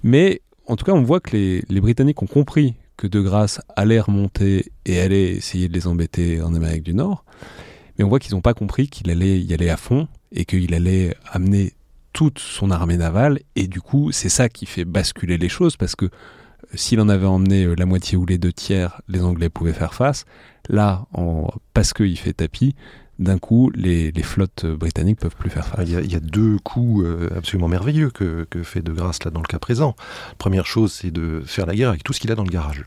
Mais en tout cas, on voit que les, les Britanniques ont compris que De Grasse allait remonter et allait essayer de les embêter en Amérique du Nord. Mais on voit qu'ils n'ont pas compris qu'il allait y aller à fond et qu'il allait amener toute son armée navale. Et du coup, c'est ça qui fait basculer les choses parce que euh, s'il en avait emmené euh, la moitié ou les deux tiers, les Anglais pouvaient faire face. Là, en, parce qu'il fait tapis, d'un coup, les, flottes britanniques peuvent plus faire face. Il y a, deux coups euh, absolument merveilleux que, fait De Grasse là dans le cas présent. première chose, c'est de faire la guerre avec tout ce qu'il a dans le garage.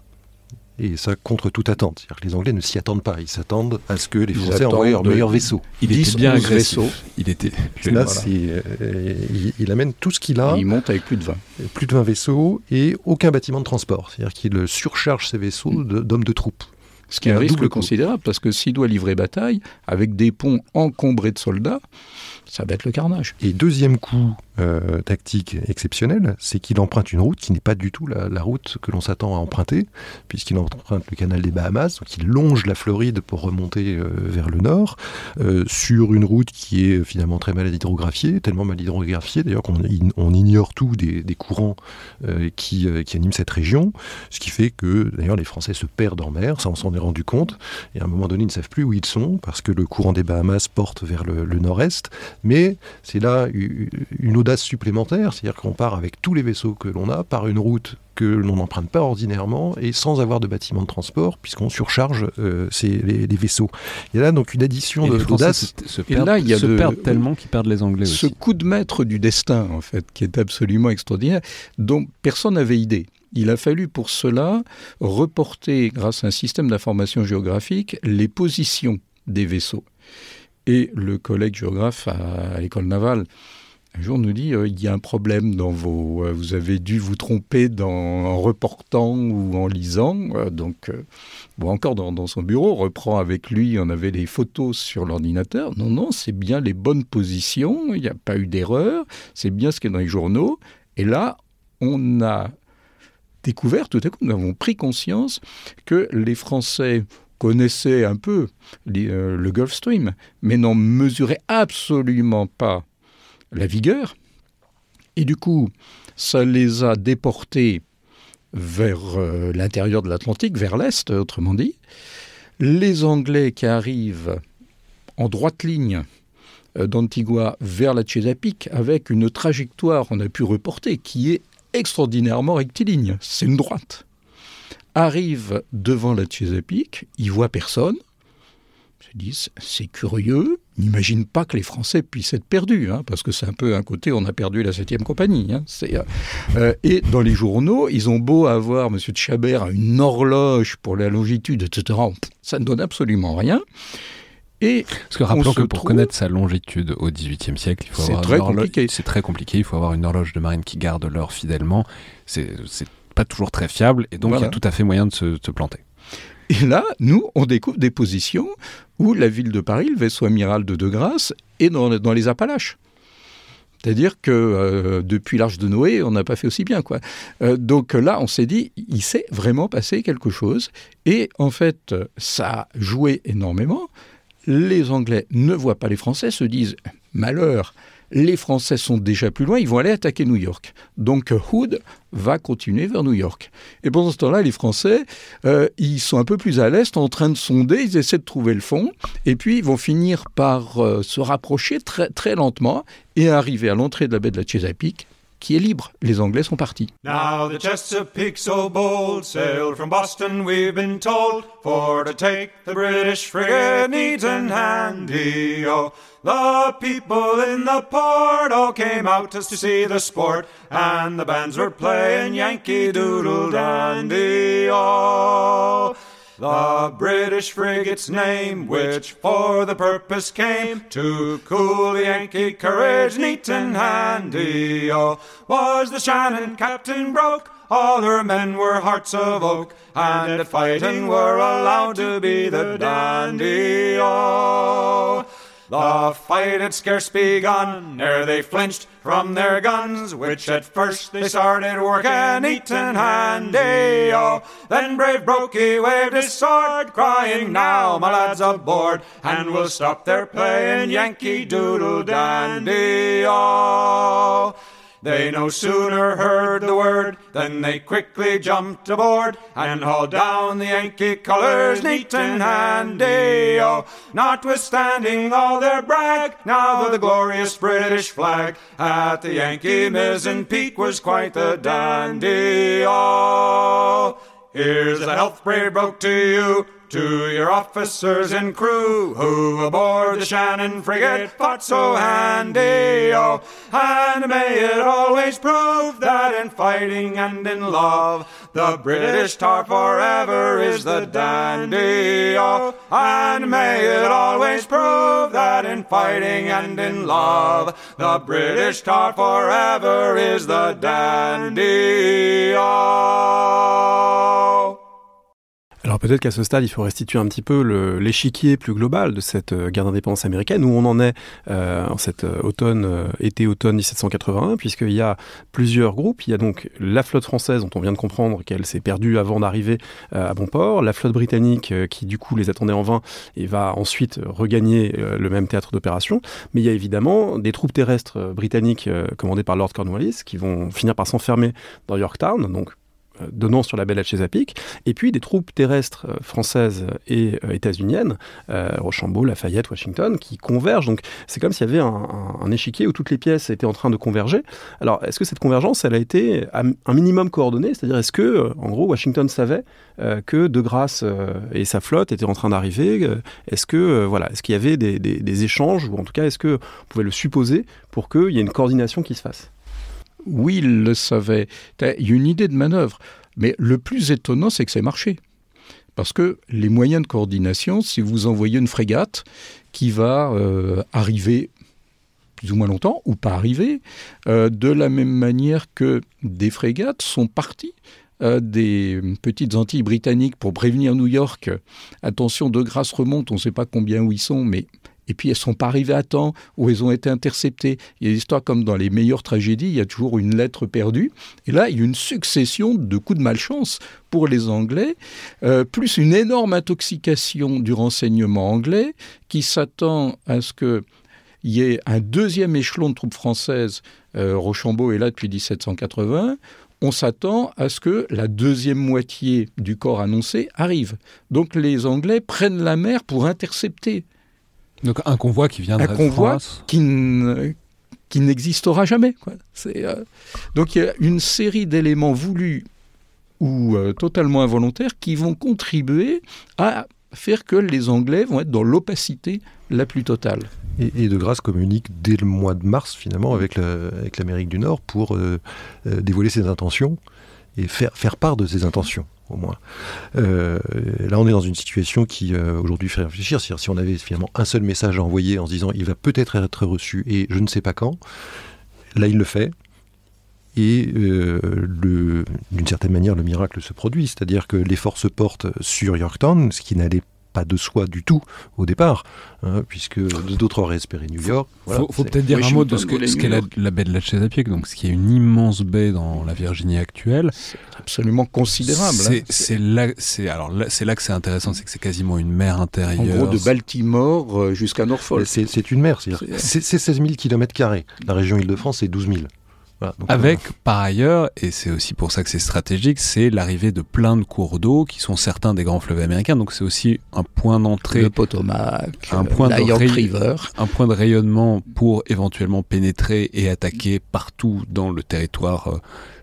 Et ça contre toute attente. C'est-à-dire que les Anglais ne s'y attendent pas. Ils s'attendent à ce que les Français envoient leur meilleur vaisseau. Il était bien agressif. Il était. Là, euh, il, amène tout ce qu'il a. il monte avec plus de 20. Plus de 20 vaisseaux et aucun bâtiment de transport. C'est-à-dire qu'il surcharge ses vaisseaux d'hommes de troupes. Ce qui est un risque considérable, parce que s'il doit livrer bataille, avec des ponts encombrés de soldats, ça va être le carnage. Et deuxième coup euh, tactique exceptionnel, c'est qu'il emprunte une route qui n'est pas du tout la, route que l'on s'attend à emprunter, puisqu'il emprunte le canal des Bahamas, donc il longe la Floride pour remonter euh, vers le nord, euh, sur une route qui est finalement très mal hydrographiée, tellement mal hydrographiée d'ailleurs qu'on on ignore tout des, courants qui, qui, animent cette région, ce qui fait que d'ailleurs les Français se perdent en mer, ça on s'en est rendu compte, et à un moment donné ils ne savent plus où ils sont, parce que le courant des Bahamas porte vers le, le nord-est, mais c'est là une audace supplémentaire, c'est-à-dire qu'on part avec tous les vaisseaux que l'on a par une route que l'on n'emprunte pas ordinairement et sans avoir de bâtiment de transport puisqu'on surcharge euh, les, vaisseaux. Il y a là donc une addition d'audace. Et là, il y a se perdent tellement qu'ils perdent les Anglais ce aussi. coup de maître du destin, en fait, qui est absolument extraordinaire, dont personne n'avait idée. Il a fallu pour cela reporter, grâce à un système d'information géographique, les positions des vaisseaux. Et le collègue géographe à, l'école navale un jour nous dit euh, il y a un problème dans vos. Euh, vous avez dû vous tromper en reportant ou en lisant. Euh, donc, bon, encore dans, son bureau, reprend avec lui, on avait des photos sur l'ordinateur. Non, non, c'est bien les bonnes positions, il n'y a pas eu d'erreur, c'est bien ce qui est dans les journaux. Et là, on a découvert, tout à coup, nous avons pris conscience que les Français connaissaient un peu le Gulf Stream, mais n'en mesuraient absolument pas la vigueur. Et du coup, ça les a déportés vers euh, l'intérieur de l'Atlantique, vers l'Est, autrement dit. Les Anglais qui arrivent en droite ligne euh, d'Antigua vers la Chesapeake avec une trajectoire, on a pu reporter, qui est extraordinairement rectiligne. C'est une droite. Arrivent devant la Chesapeake, ils voient personne, se disent c'est curieux, n'imagine pas que les Français puissent être perdus, hein, parce que c'est un peu un côté on a perdu la 7 compagnie. Hein, euh, euh, et dans les journaux, ils ont beau avoir M. de Chabert une horloge pour la longitude, etc. Ça ne donne absolument rien. Et Parce que rappelons que pour connaître sa longitude au XVIIIe siècle, il faut avoir très compliqué. C'est très compliqué. Il faut avoir une horloge de marine qui garde l'heure fidèlement. C'est pas toujours très fiable, et donc il y a tout à fait moyen de se planter. Et là, nous, on découvre des positions où la ville de Paris, le vaisseau amiral de De Grasse, est dans, les Appalaches. C'est-à-dire que euh, depuis l'Arche de Noé, on n'a pas fait aussi bien. quoi. Euh, donc là, on s'est dit, il s'est vraiment passé quelque chose. Et en fait, ça a joué énormément. Les Anglais ne voient pas les Français, se disent, malheur, les Français sont déjà plus loin, ils vont aller attaquer New York. Donc Hood va continuer vers New York. Et pendant ce temps-là, les Français, euh, ils sont un peu plus à l'est, en train de sonder, ils essaient de trouver le fond, et puis ils vont finir par euh, se rapprocher très, très lentement et arriver à l'entrée de la baie de la Chesapeake, qui est libre. Les Anglais sont partis. Now the Chesapeake so bold sailed from Boston, we've been told, for to take the British frigate neat and handy. Oh, the people in the port all came out just to see the sport, and the bands were playing Yankee Doodle Dandy. Oh. The British frigate's name, which for the purpose came to cool the Yankee courage, neat and handy. Oh, was the Shannon Captain broke? All her men were hearts of oak, and at fighting were allowed to be the dandy. Oh. The fight had scarce begun ere they flinched from their guns, which at first they started working neat and handy. Oh, then brave Brokey waved his sword, crying, Now, my lads aboard, and we'll stop their playing Yankee Doodle Dandy. They no sooner heard the word than they quickly jumped aboard and hauled down the Yankee colors neat and handy. Oh, notwithstanding all their brag, now the glorious British flag at the Yankee mizzen peak was quite the dandy. Oh, here's a health brave broke to you to your officers and crew who aboard the Shannon frigate fought so handy, oh, and may it always prove that in fighting and in love the British tar forever is the dandy, oh, and may it always prove that in fighting and in love the British tar forever is the dandy, oh. Alors peut-être qu'à ce stade, il faut restituer un petit peu l'échiquier plus global de cette euh, guerre d'indépendance américaine, où on en est euh, en cet euh, automne, été-automne 1781, puisqu'il y a plusieurs groupes. Il y a donc la flotte française, dont on vient de comprendre qu'elle s'est perdue avant d'arriver à bon port, la flotte britannique qui du coup les attendait en vain et va ensuite regagner le même théâtre d'opération. Mais il y a évidemment des troupes terrestres britanniques commandées par Lord Cornwallis qui vont finir par s'enfermer dans Yorktown, donc euh, donnant sur la belle Chesapeake, et puis des troupes terrestres euh, françaises et euh, états-uniennes, Rochambeau, Lafayette, Washington, qui convergent. Donc c'est comme s'il y avait un, échiquier où toutes les pièces étaient en train de converger. Alors est-ce que cette convergence, elle a été un minimum coordonnée? C'est-à-dire est-ce que, en gros, Washington savait que De Grasse et sa flotte étaient en train d'arriver? Est-ce que voilà, est-ce qu'il y avait des, des échanges, ou en tout cas est-ce vous pouvez le supposer pour qu'il y ait une coordination qui se fasse? Oui, il le savait. Il y a une idée de manœuvre. Mais le plus étonnant, c'est que c'est marché. Parce que les moyens de coordination, si vous envoyez une frégate qui va euh, arriver plus ou moins longtemps ou pas arrivé, de la même manière que des frégates sont parties des petites Antilles britanniques pour prévenir New York. Attention, de grâce remonte, on ne sait pas combien où ils sont, mais et puis elles sont pas arrivées à temps, ou elles ont été interceptées. Il y a des histoires comme dans les meilleures tragédies, il y a toujours une lettre perdue. Et là, il y a une succession de coups de malchance pour les Anglais, euh, plus une énorme intoxication du renseignement anglais qui s'attend à ce que il y ait un deuxième échelon de troupes françaises. Euh, Rochambeau est là depuis 1780 on s'attend à ce que la deuxième moitié du corps annoncé arrive. Donc les Anglais prennent la mer pour intercepter donc un convoi qui vient un convoi qui qui n'existera jamais. Euh, donc il y a une série d'éléments voulus ou euh, totalement involontaires qui vont contribuer à faire que les Anglais vont être dans l'opacité la plus totale. Et, De Grâce communique dès le mois de mars finalement avec l'Amérique du Nord pour euh, dévoiler ses intentions et faire, faire part de ses intentions au moins. Euh, là, on est dans une situation qui, euh, aujourd'hui, fait réfléchir. si on avait finalement un seul message à envoyer en se disant il va peut-être être reçu et je ne sais pas quand, là, il le fait. Et euh, d'une certaine manière, le miracle se produit. C'est-à-dire que les forces portent sur Yorktown, ce qui n'allait pas de soi du tout au départ, hein, puisque d'autres auraient espéré New York. Il faut, peut-être dire un mot de ce qu'est la, baie de la Chesapeake, donc ce qui est une immense baie dans la Virginie actuelle. C'est absolument considérable. C'est hein. là, alors c'est là que c'est intéressant, c'est que c'est quasiment une mer intérieure. En gros, de Baltimore euh, jusqu'à Norfolk. C'est une mer, c'est 16 000 km. La région Île-de-France, c'est 12 000. Avec, par ailleurs, et c'est aussi pour ça que c'est stratégique, c'est l'arrivée de plein de cours d'eau qui sont certains des grands fleuves américains. Donc c'est aussi un point d'entrée. Le Potomac, un point de River. Un point de rayonnement pour éventuellement pénétrer et attaquer partout dans le territoire euh,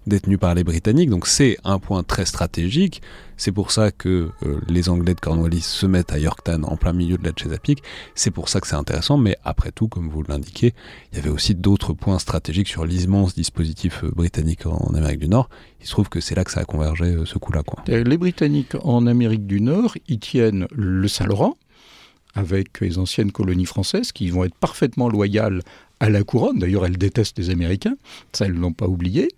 détenu par les Britanniques. Donc c'est un point très stratégique. C'est pour ça que euh, les Anglais de Cornwallis se mettent à Yorktown en plein milieu de la Chesapeake. C'est pour ça que c'est intéressant. Mais après tout, comme vous l'indiquez, il y avait aussi d'autres points stratégiques sur l'immense dispositif euh, britannique en Amérique du Nord. Il se trouve que c'est là que ça a convergé euh, ce coup-là. Les Britanniques en Amérique du Nord, ils tiennent le Saint-Laurent avec les anciennes colonies françaises qui vont être parfaitement loyales à la couronne. D'ailleurs, elles détestent les Américains, ça, elles ne l'ont pas oublié.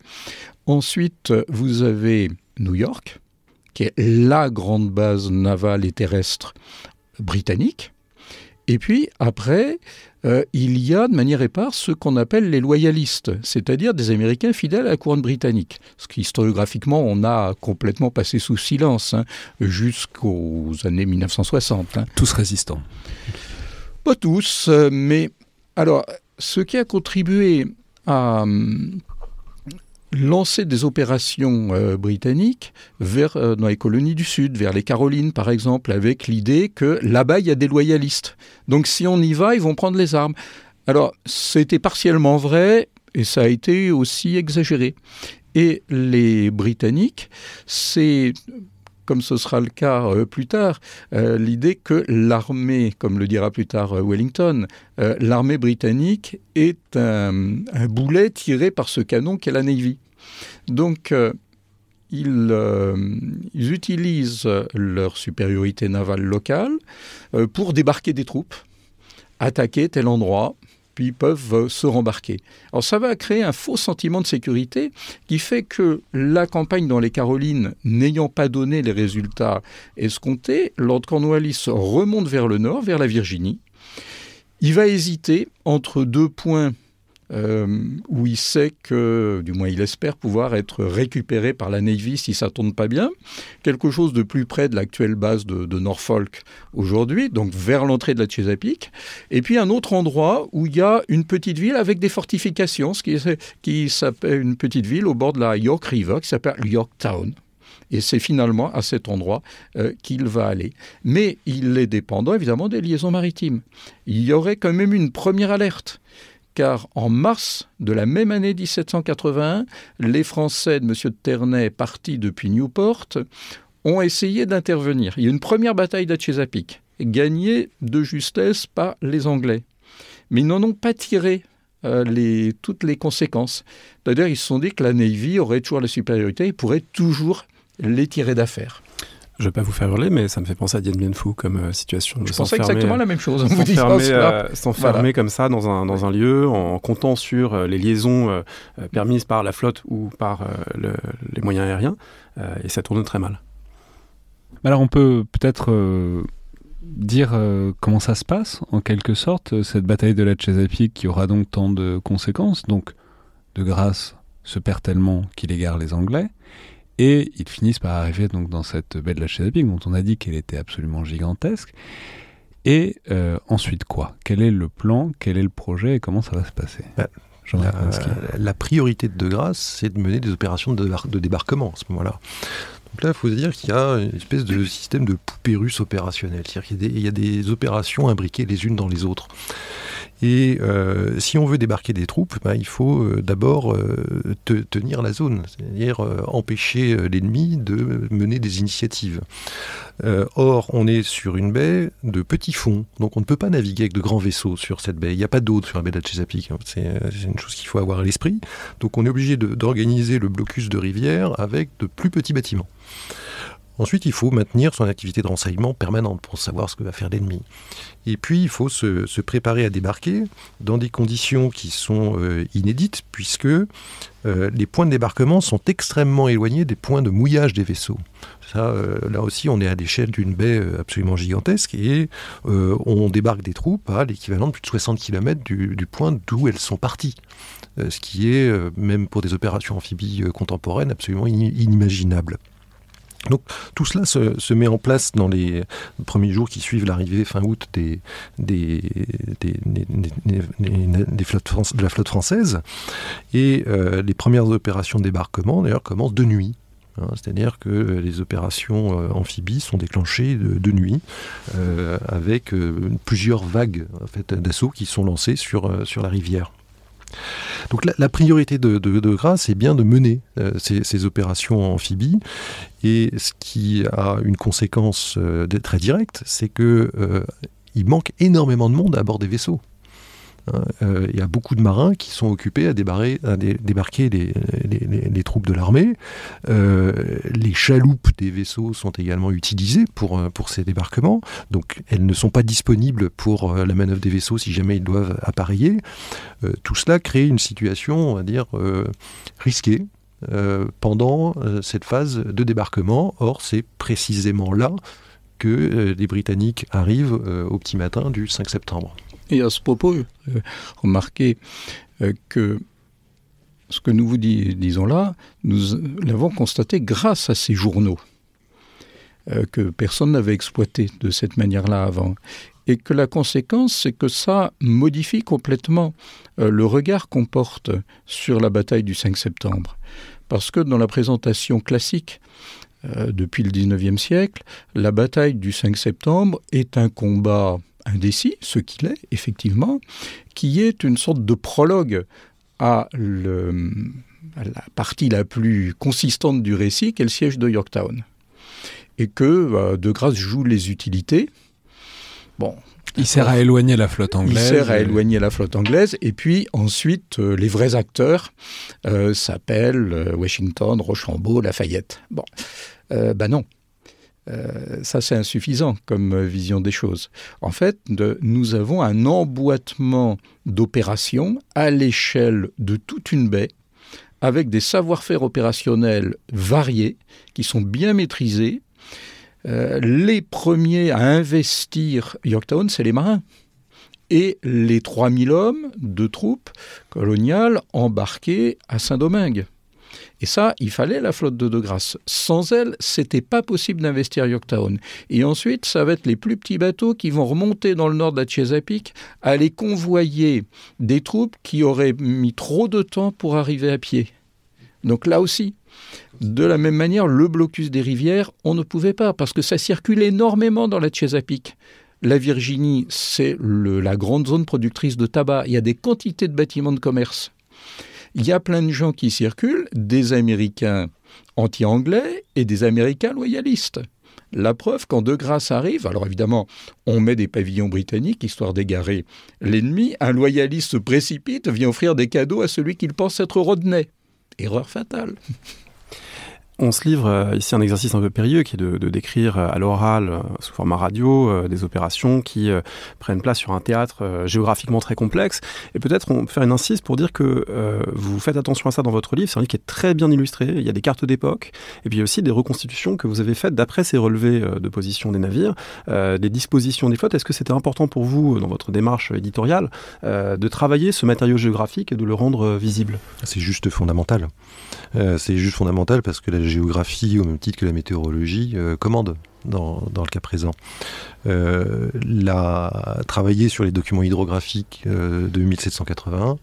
Ensuite, vous avez New York, qui est la grande base navale et terrestre britannique. Et puis après, euh, il y a de manière éparse ce qu'on appelle les loyalistes, c'est-à-dire des Américains fidèles à la couronne britannique. Ce qui historiographiquement, on a complètement passé sous silence hein, jusqu'aux années 1960. Hein. Tous résistants. Pas tous, euh, mais alors, ce qui a contribué à hum, lancer des opérations euh, britanniques vers, euh, dans les colonies du Sud, vers les Carolines par exemple, avec l'idée que là-bas il y a des loyalistes. Donc si on y va, ils vont prendre les armes. Alors c'était partiellement vrai et ça a été aussi exagéré. Et les Britanniques, c'est comme ce sera le cas euh, plus tard, euh, l'idée que l'armée, comme le dira plus tard euh, Wellington, l'armée britannique est un, boulet tiré par ce canon qu'est la Navy. Donc, ils, ils, utilisent leur supériorité navale locale pour débarquer des troupes, attaquer tel endroit, puis peuvent euh, se rembarquer. Alors ça va créer un faux sentiment de sécurité qui fait que la campagne dans les Carolines n'ayant pas donné les résultats escomptés, Lord Cornwallis remonte vers le nord, vers la Virginie. Il va hésiter entre deux points euh, où il sait que, du moins il espère pouvoir être récupéré par la Navy si ça tourne pas bien, quelque chose de plus près de l'actuelle base de, Norfolk aujourd'hui, donc vers l'entrée de la Chesapeake, et puis un autre endroit où il y a une petite ville avec des fortifications, ce qui, s'appelle une petite ville au bord de la York River qui s'appelle Yorktown. Et c'est finalement à cet endroit euh, qu'il va aller. Mais il est dépendant évidemment des liaisons maritimes. Il y aurait quand même une première alerte car en mars de la même année 1781, les Français de M. de Ternay, partis depuis Newport, ont essayé d'intervenir. Il y a une première bataille de Chesapeake, gagnée de justesse par les Anglais. Mais ils n'en ont pas tiré euh, toutes les conséquences. D'ailleurs, ils se sont dit que la Navy aurait toujours la supériorité et pourrait toujours les tirer d'affaire. Je vais pas vous faire hurler, mais ça me fait penser à Dien Bien Phu comme euh, situation. Je pensais exactement la même chose. S'enfermer comme ça dans un, dans un lieu en comptant sur les liaisons permises par la flotte ou par les moyens aériens. et ça tourne très mal. Alors on peut peut-être dire comment ça se passe, en quelque sorte, cette bataille de la Chesapeake qui aura donc tant de conséquences. Donc, de grâce, se perd tellement qu'il égare les Anglais. Et ils finissent par arriver donc dans cette baie de la Chesapeake dont on a dit qu'elle était absolument gigantesque. Et euh, ensuite quoi? Quel est le plan? Quel est le projet? Et comment ça va se passer? Bah, la, priorité de De Grasse, c'est de mener des opérations de, de débarquement à ce moment-là. Donc là, il faut se dire qu'il y a une espèce de système de poupée russe opérationnelle. C'est-à-dire qu'il y, a des opérations imbriquées les unes dans les autres. Et euh, si on veut débarquer des troupes, ben, il faut euh, d'abord euh, tenir la zone, c'est-à-dire empêcher l'ennemi de mener des initiatives. or, on est sur une baie de petits fonds, donc on ne peut pas naviguer avec de grands vaisseaux sur cette baie. Il n'y a pas d'eau sur la baie de la Chesapeake, hein. c'est une chose qu'il faut avoir à l'esprit. Donc on est obligé d'organiser le blocus de rivière avec de plus petits bâtiments. Ensuite, il faut maintenir son activité de renseignement permanente pour savoir ce que va faire l'ennemi. Et puis, il faut se, préparer à débarquer dans des conditions qui sont euh, inédites, puisque euh, les points de débarquement sont extrêmement éloignés des points de mouillage des vaisseaux. Euh, là aussi, on est à l'échelle d'une baie absolument gigantesque et on débarque des troupes à l'équivalent de plus de 60 km du point d'où elles sont parties. ce qui est, même pour des opérations amphibies contemporaines, absolument inimaginable. Donc tout cela se, met en place dans les premiers jours qui suivent l'arrivée fin août des, de la flotte française. Et euh, les premières opérations de débarquement, d'ailleurs, commencent de nuit. Hein. C'est-à-dire que les opérations euh, amphibies sont déclenchées de, nuit, euh, avec plusieurs vagues en d'assaut qui sont lancées sur la rivière. Donc la, priorité de, de, Grasse, c'est bien de mener euh, ces, opérations amphibies. Et ce qui a une conséquence euh, très directe, c'est qu'il euh, manque énormément de monde à bord des vaisseaux. Hein, euh, il y a beaucoup de marins qui sont occupés à, débarquer les, troupes de l'armée. Euh, les chaloupes des vaisseaux sont également utilisées pour, euh, ces débarquements. Donc elles ne sont pas disponibles pour la manœuvre des vaisseaux si jamais ils doivent appareiller. tout cela crée une situation, dire, risquée. pendant cette phase de débarquement. Or, c'est précisément là que les Britanniques arrivent au petit matin du 5 septembre. Et à ce propos, euh, remarquez euh, que ce que nous vous disons là, nous l'avons constaté grâce à ces journaux euh, que personne n'avait exploité de cette manière-là avant. Et que la conséquence, c'est que ça modifie complètement le regard qu'on porte sur la bataille du 5 septembre. Parce que dans la présentation classique, depuis le 19e siècle, la bataille du 5 septembre est un combat indécis, ce qu'il est, effectivement, qui est une sorte de prologue à, la partie la plus consistante du récit, qui est le siège de Yorktown. Et que euh, De Grasse joue les utilités. Bon, il sert à éloigner la flotte anglaise. Il sert à éloigner la flotte anglaise. Et puis ensuite, euh, les vrais acteurs euh, s'appellent Washington, Rochambeau, Lafayette. Bon, ben non. Euh, ça, c'est insuffisant comme vision des choses. En fait, nous avons un emboîtement d'opérations à l'échelle de toute une baie, avec des savoir-faire opérationnels variés, qui sont bien maîtrisés. Euh, les premiers à investir Yorktown, c'est les marins. Et les 3000 hommes de troupes coloniales embarqués à Saint-Domingue. Et ça, il fallait la flotte de De Grasse. Sans elle, c'était pas possible d'investir Yorktown. Et ensuite, ça va être les plus petits bateaux qui vont remonter dans le nord de la Chesapeake, aller convoyer des troupes qui auraient mis trop de temps pour arriver à pied. Donc là aussi, de la même manière, le blocus des rivières, on ne pouvait pas, parce que ça circule énormément dans la Chesapeake. La Virginie, c'est la grande zone productrice de tabac. Il y a des quantités de bâtiments de commerce il y a plein de gens qui circulent, des Américains anti-anglais et des Américains loyalistes. La preuve, quand De Grasse arrive, alors évidemment, on met des pavillons britanniques histoire d'égarer l'ennemi, un loyaliste se précipite, vient offrir des cadeaux à celui qu'il pense être Rodney. Erreur fatale. On se livre euh, ici un exercice un peu périlleux qui est de, décrire euh, à l'oral, euh, sous format radio, des opérations qui prennent place sur un théâtre géographiquement très complexe. Et peut-être on peut faire une insiste pour dire que vous faites attention à ça dans votre livre. C'est un livre qui est très bien illustré. Il y a des cartes d'époque et puis il y a aussi des reconstitutions que vous avez faites d'après ces relevés de position des navires, des dispositions des flottes. Est-ce que c'était important pour vous dans votre démarche éditoriale de travailler ce matériau géographique et de le rendre visible? C'est juste fondamental. c'est juste fondamental parce que la géographie, au même titre que la météorologie, euh, commande dans, le cas présent. Euh, la, travailler sur les documents hydrographiques euh, de 1781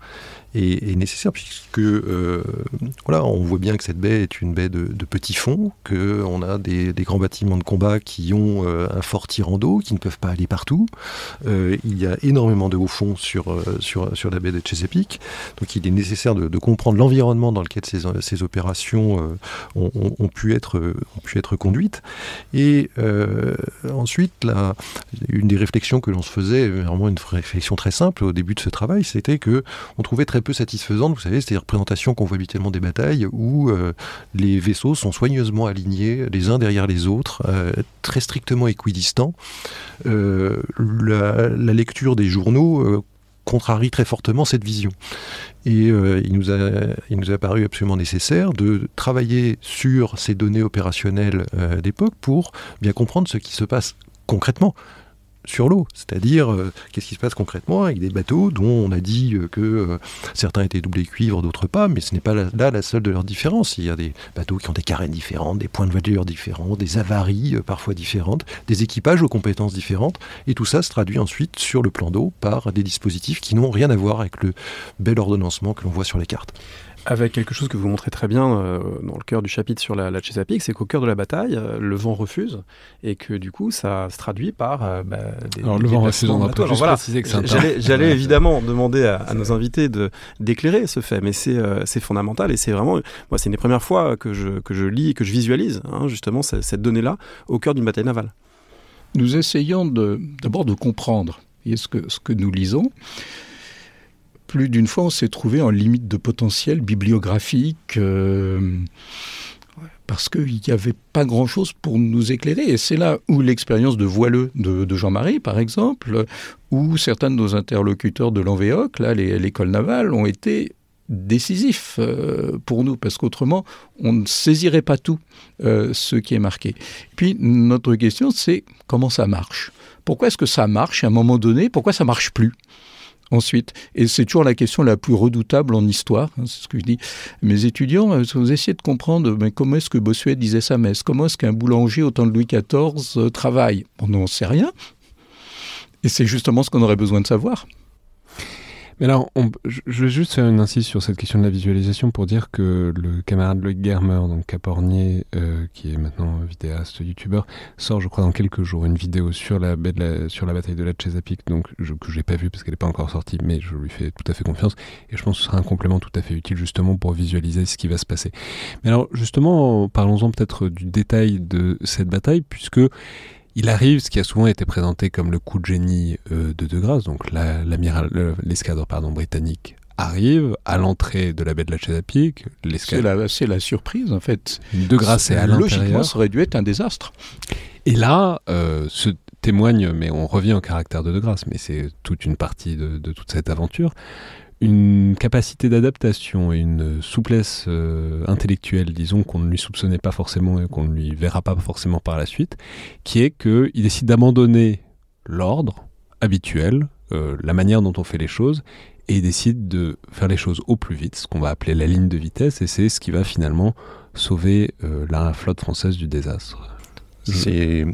est, nécessaire puisque euh, voilà, on voit bien que cette baie est une baie de, de petit fond, qu'on a des, grands bâtiments de combat qui ont euh, un fort tirant d'eau, qui ne peuvent pas aller partout. Euh, il y a énormément de haut fond sur, sur, sur la baie de Chesapeake, donc il est nécessaire de, comprendre l'environnement dans lequel ces, ces opérations ont, pu être, ont pu être conduites. Et ensuite, la, une des réflexions que l'on se faisait, vraiment une réflexion très simple au début de ce travail, c'était que on trouvait très peu satisfaisante, vous savez, c'est représentations qu'on voit habituellement des batailles où euh, les vaisseaux sont soigneusement alignés les uns derrière les autres, euh, très strictement équidistants. Euh, la, lecture des journaux contrarie très fortement cette vision. Et il nous a paru absolument nécessaire de travailler sur ces données opérationnelles d'époque pour bien comprendre ce qui se passe concrètement sur l'eau. C'est-à-dire, euh, qu'est-ce qui se passe concrètement avec des bateaux dont on a dit euh, que euh, certains étaient doublés cuivre, d'autres pas, mais ce n'est pas là la seule de leur différence. Il y a des bateaux qui ont des carènes différentes, des points de voiture différents, des avaries parfois différentes, des équipages aux compétences différentes, et tout ça se traduit ensuite sur le plan d'eau par des dispositifs qui n'ont rien à voir avec le bel ordonnancement que l'on voit sur les cartes avec quelque chose que vous montrez très bien euh, dans le cœur du chapitre sur la, la Chesapeake, c'est qu'au cœur de la bataille, euh, le vent refuse et que du coup, ça se traduit par euh, bah, des. Alors le vent refuse, on va juste préciser que c'est J'allais évidemment demander à, nos invités de d'éclairer ce fait, mais c'est fondamental et c'est vraiment, moi, c'est une des premières fois que je que je lis et que je visualise hein, justement cette, cette donnée-là au cœur d'une bataille navale. Nous essayons d'abord de, de comprendre ce que ce que nous lisons plus d'une fois, on s'est trouvé en limite de potentiel bibliographique. Euh, parce qu'il n'y avait pas grand-chose pour nous éclairer. Et c'est là où l'expérience de voileux de, Jean-Marie, par exemple, ou certains de nos interlocuteurs de l'Envéoc, l'école navale, ont été décisifs euh, pour nous, parce qu'autrement, on ne saisirait pas tout euh, ce qui est marqué. Puis, notre question, c'est comment ça marche? Pourquoi est-ce que ça marche à un moment donné? Pourquoi ça marche plus? Ensuite. Et c'est toujours la question la plus redoutable en histoire, hein, c'est ce que je dis. Mes étudiants, euh, vous essayez de comprendre mais comment est-ce que Bossuet disait sa messe, comment est-ce qu'un boulanger au temps de Louis XIV euh, travaille? On n'en sait rien. Et c'est justement ce qu'on aurait besoin de savoir. Mais alors, je vais juste faire une insiste sur cette question de la visualisation pour dire que le camarade Loïc Germer, donc Capornier, euh, qui est maintenant vidéaste, youtubeur, sort, je crois, dans quelques jours une vidéo sur la, sur la bataille de la Chesapeake, donc je, que je n'ai pas vue parce qu'elle n'est pas encore sortie, mais je lui fais tout à fait confiance. Et je pense que ce sera un complément tout à fait utile justement pour visualiser ce qui va se passer. Mais alors, justement, parlons-en peut-être du détail de cette bataille, puisque il arrive ce qui a souvent été présenté comme le coup de génie euh, de De Grasse, donc l'escadre pardon britannique arrive à l'entrée de la baie de la Chesapeake. C'est la, la, surprise en fait. De Grasse est à l'intérieur. Logiquement, ça aurait dû être un désastre. Et là, euh, se témoigne, mais on revient au caractère de De Grasse, mais c'est toute une partie de, de toute cette aventure une capacité d'adaptation et une souplesse euh, intellectuelle, disons, qu'on ne lui soupçonnait pas forcément et qu'on ne lui verra pas forcément par la suite, qui est qu'il décide d'abandonner l'ordre habituel, euh, la manière dont on fait les choses, et il décide de faire les choses au plus vite, ce qu'on va appeler la ligne de vitesse, et c'est ce qui va finalement sauver euh, la flotte française du désastre. C'est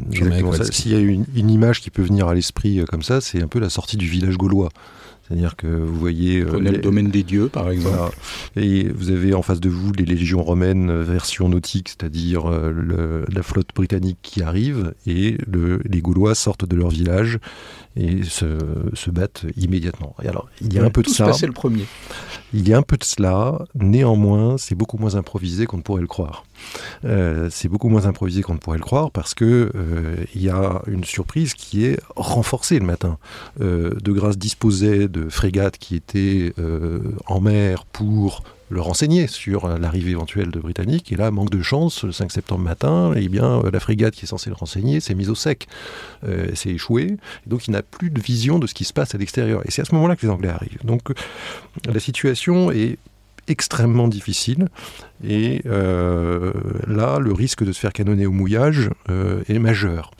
S'il y a une, une, image qui peut venir à l'esprit comme ça, c'est un peu la sortie du village gaulois. C'est-à-dire que vous voyez... Euh, le domaine des dieux, par exemple. Et vous avez en face de vous les légions romaines euh, version nautique, c'est-à-dire euh, la flotte britannique qui arrive, et le, les Gaulois sortent de leur village et se, se battent immédiatement. Et alors, il y a un peu de ça. C'est le premier. Il y a un peu de cela, néanmoins, c'est beaucoup moins improvisé qu'on ne pourrait le croire. Euh, c'est beaucoup moins improvisé qu'on ne pourrait le croire parce que euh, il y a une surprise qui est renforcée le matin. Euh, de Grasse disposait de frégates qui étaient en mer pour le renseigner sur l'arrivée éventuelle de Britanniques. Et là, manque de chance, le 5 septembre matin, eh bien, la frégate qui est censée le renseigner s'est mise au sec, euh, s'est échouée. Donc, il n'a plus de vision de ce qui se passe à l'extérieur. Et c'est à ce moment-là que les Anglais arrivent. Donc, la situation est extrêmement difficile. Et euh, là, le risque de se faire canonner au mouillage euh, est majeur.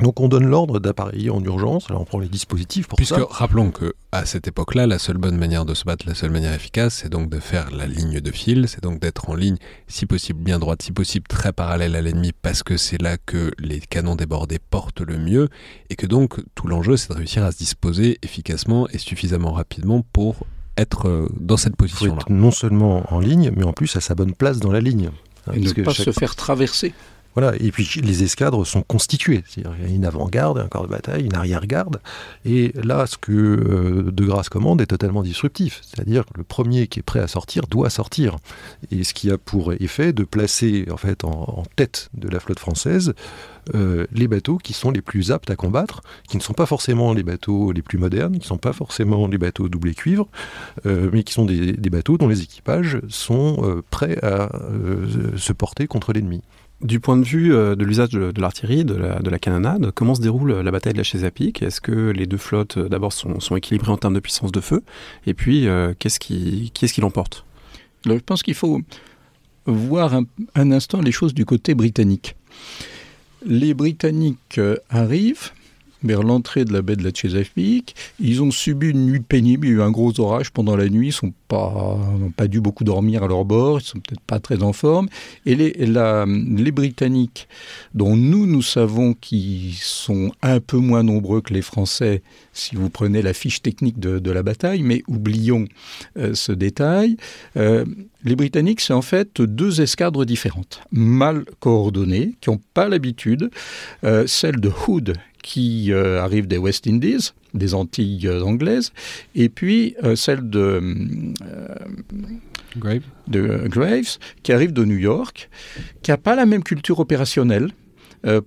Donc on donne l'ordre d'appareiller en urgence, alors on prend les dispositifs pour Puisque, ça. rappelons que à cette époque-là, la seule bonne manière de se battre, la seule manière efficace, c'est donc de faire la ligne de fil, c'est donc d'être en ligne, si possible bien droite, si possible très parallèle à l'ennemi, parce que c'est là que les canons débordés portent le mieux, et que donc tout l'enjeu, c'est de réussir à se disposer efficacement et suffisamment rapidement pour être euh, dans cette position-là. être non seulement en ligne, mais en plus à sa bonne place dans la ligne. Et ne pas chaque- se faire traverser. Voilà, et puis les escadres sont constituées. C'est-à-dire qu'il y a une avant-garde, un corps de bataille, une arrière-garde. Et là, ce que euh, De Grasse commande est totalement disruptif. C'est-à-dire que le premier qui est prêt à sortir doit sortir. Et ce qui a pour effet de placer en fait en, tête de la flotte française euh, les bateaux qui sont les plus aptes à combattre, qui ne sont pas forcément les bateaux les plus modernes, qui ne sont pas forcément les bateaux doublés cuivre, euh, mais qui sont des, bateaux dont les équipages sont prêts à se porter contre l'ennemi. Du point de vue euh, de l'usage de, l'artillerie, de la, de canonnade, comment se déroule la bataille de la Chesapeake Est-ce que les deux flottes, euh, d'abord, sont, équilibrées en termes de puissance de feu? Et puis, euh, qu'est-ce qui, qui est-ce qui l'emporte? Je pense qu'il faut voir un, instant les choses du côté britannique. Les Britanniques arrivent vers l'entrée de la baie de la Chesapeake. Ils ont subi une nuit pénible. Il y a eu un gros orage pendant la nuit. Ils n'ont pas, dû beaucoup dormir à leur bord. Ils sont peut-être pas très en forme. Et les, Britanniques, dont nous, nous savons qu'ils sont un peu moins nombreux que les Français, si vous prenez la fiche technique de, de la bataille, mais oublions euh, ce détail. Euh, les Britanniques, c'est en fait deux escadres différentes, mal coordonnées, qui n'ont pas l'habitude. Euh, celle de Hood, qui euh, arrive des West Indies, des Antilles euh, anglaises, et puis euh, celle de, Grave de Graves, qui arrive de New York, qui n'a pas la même culture opérationnelle.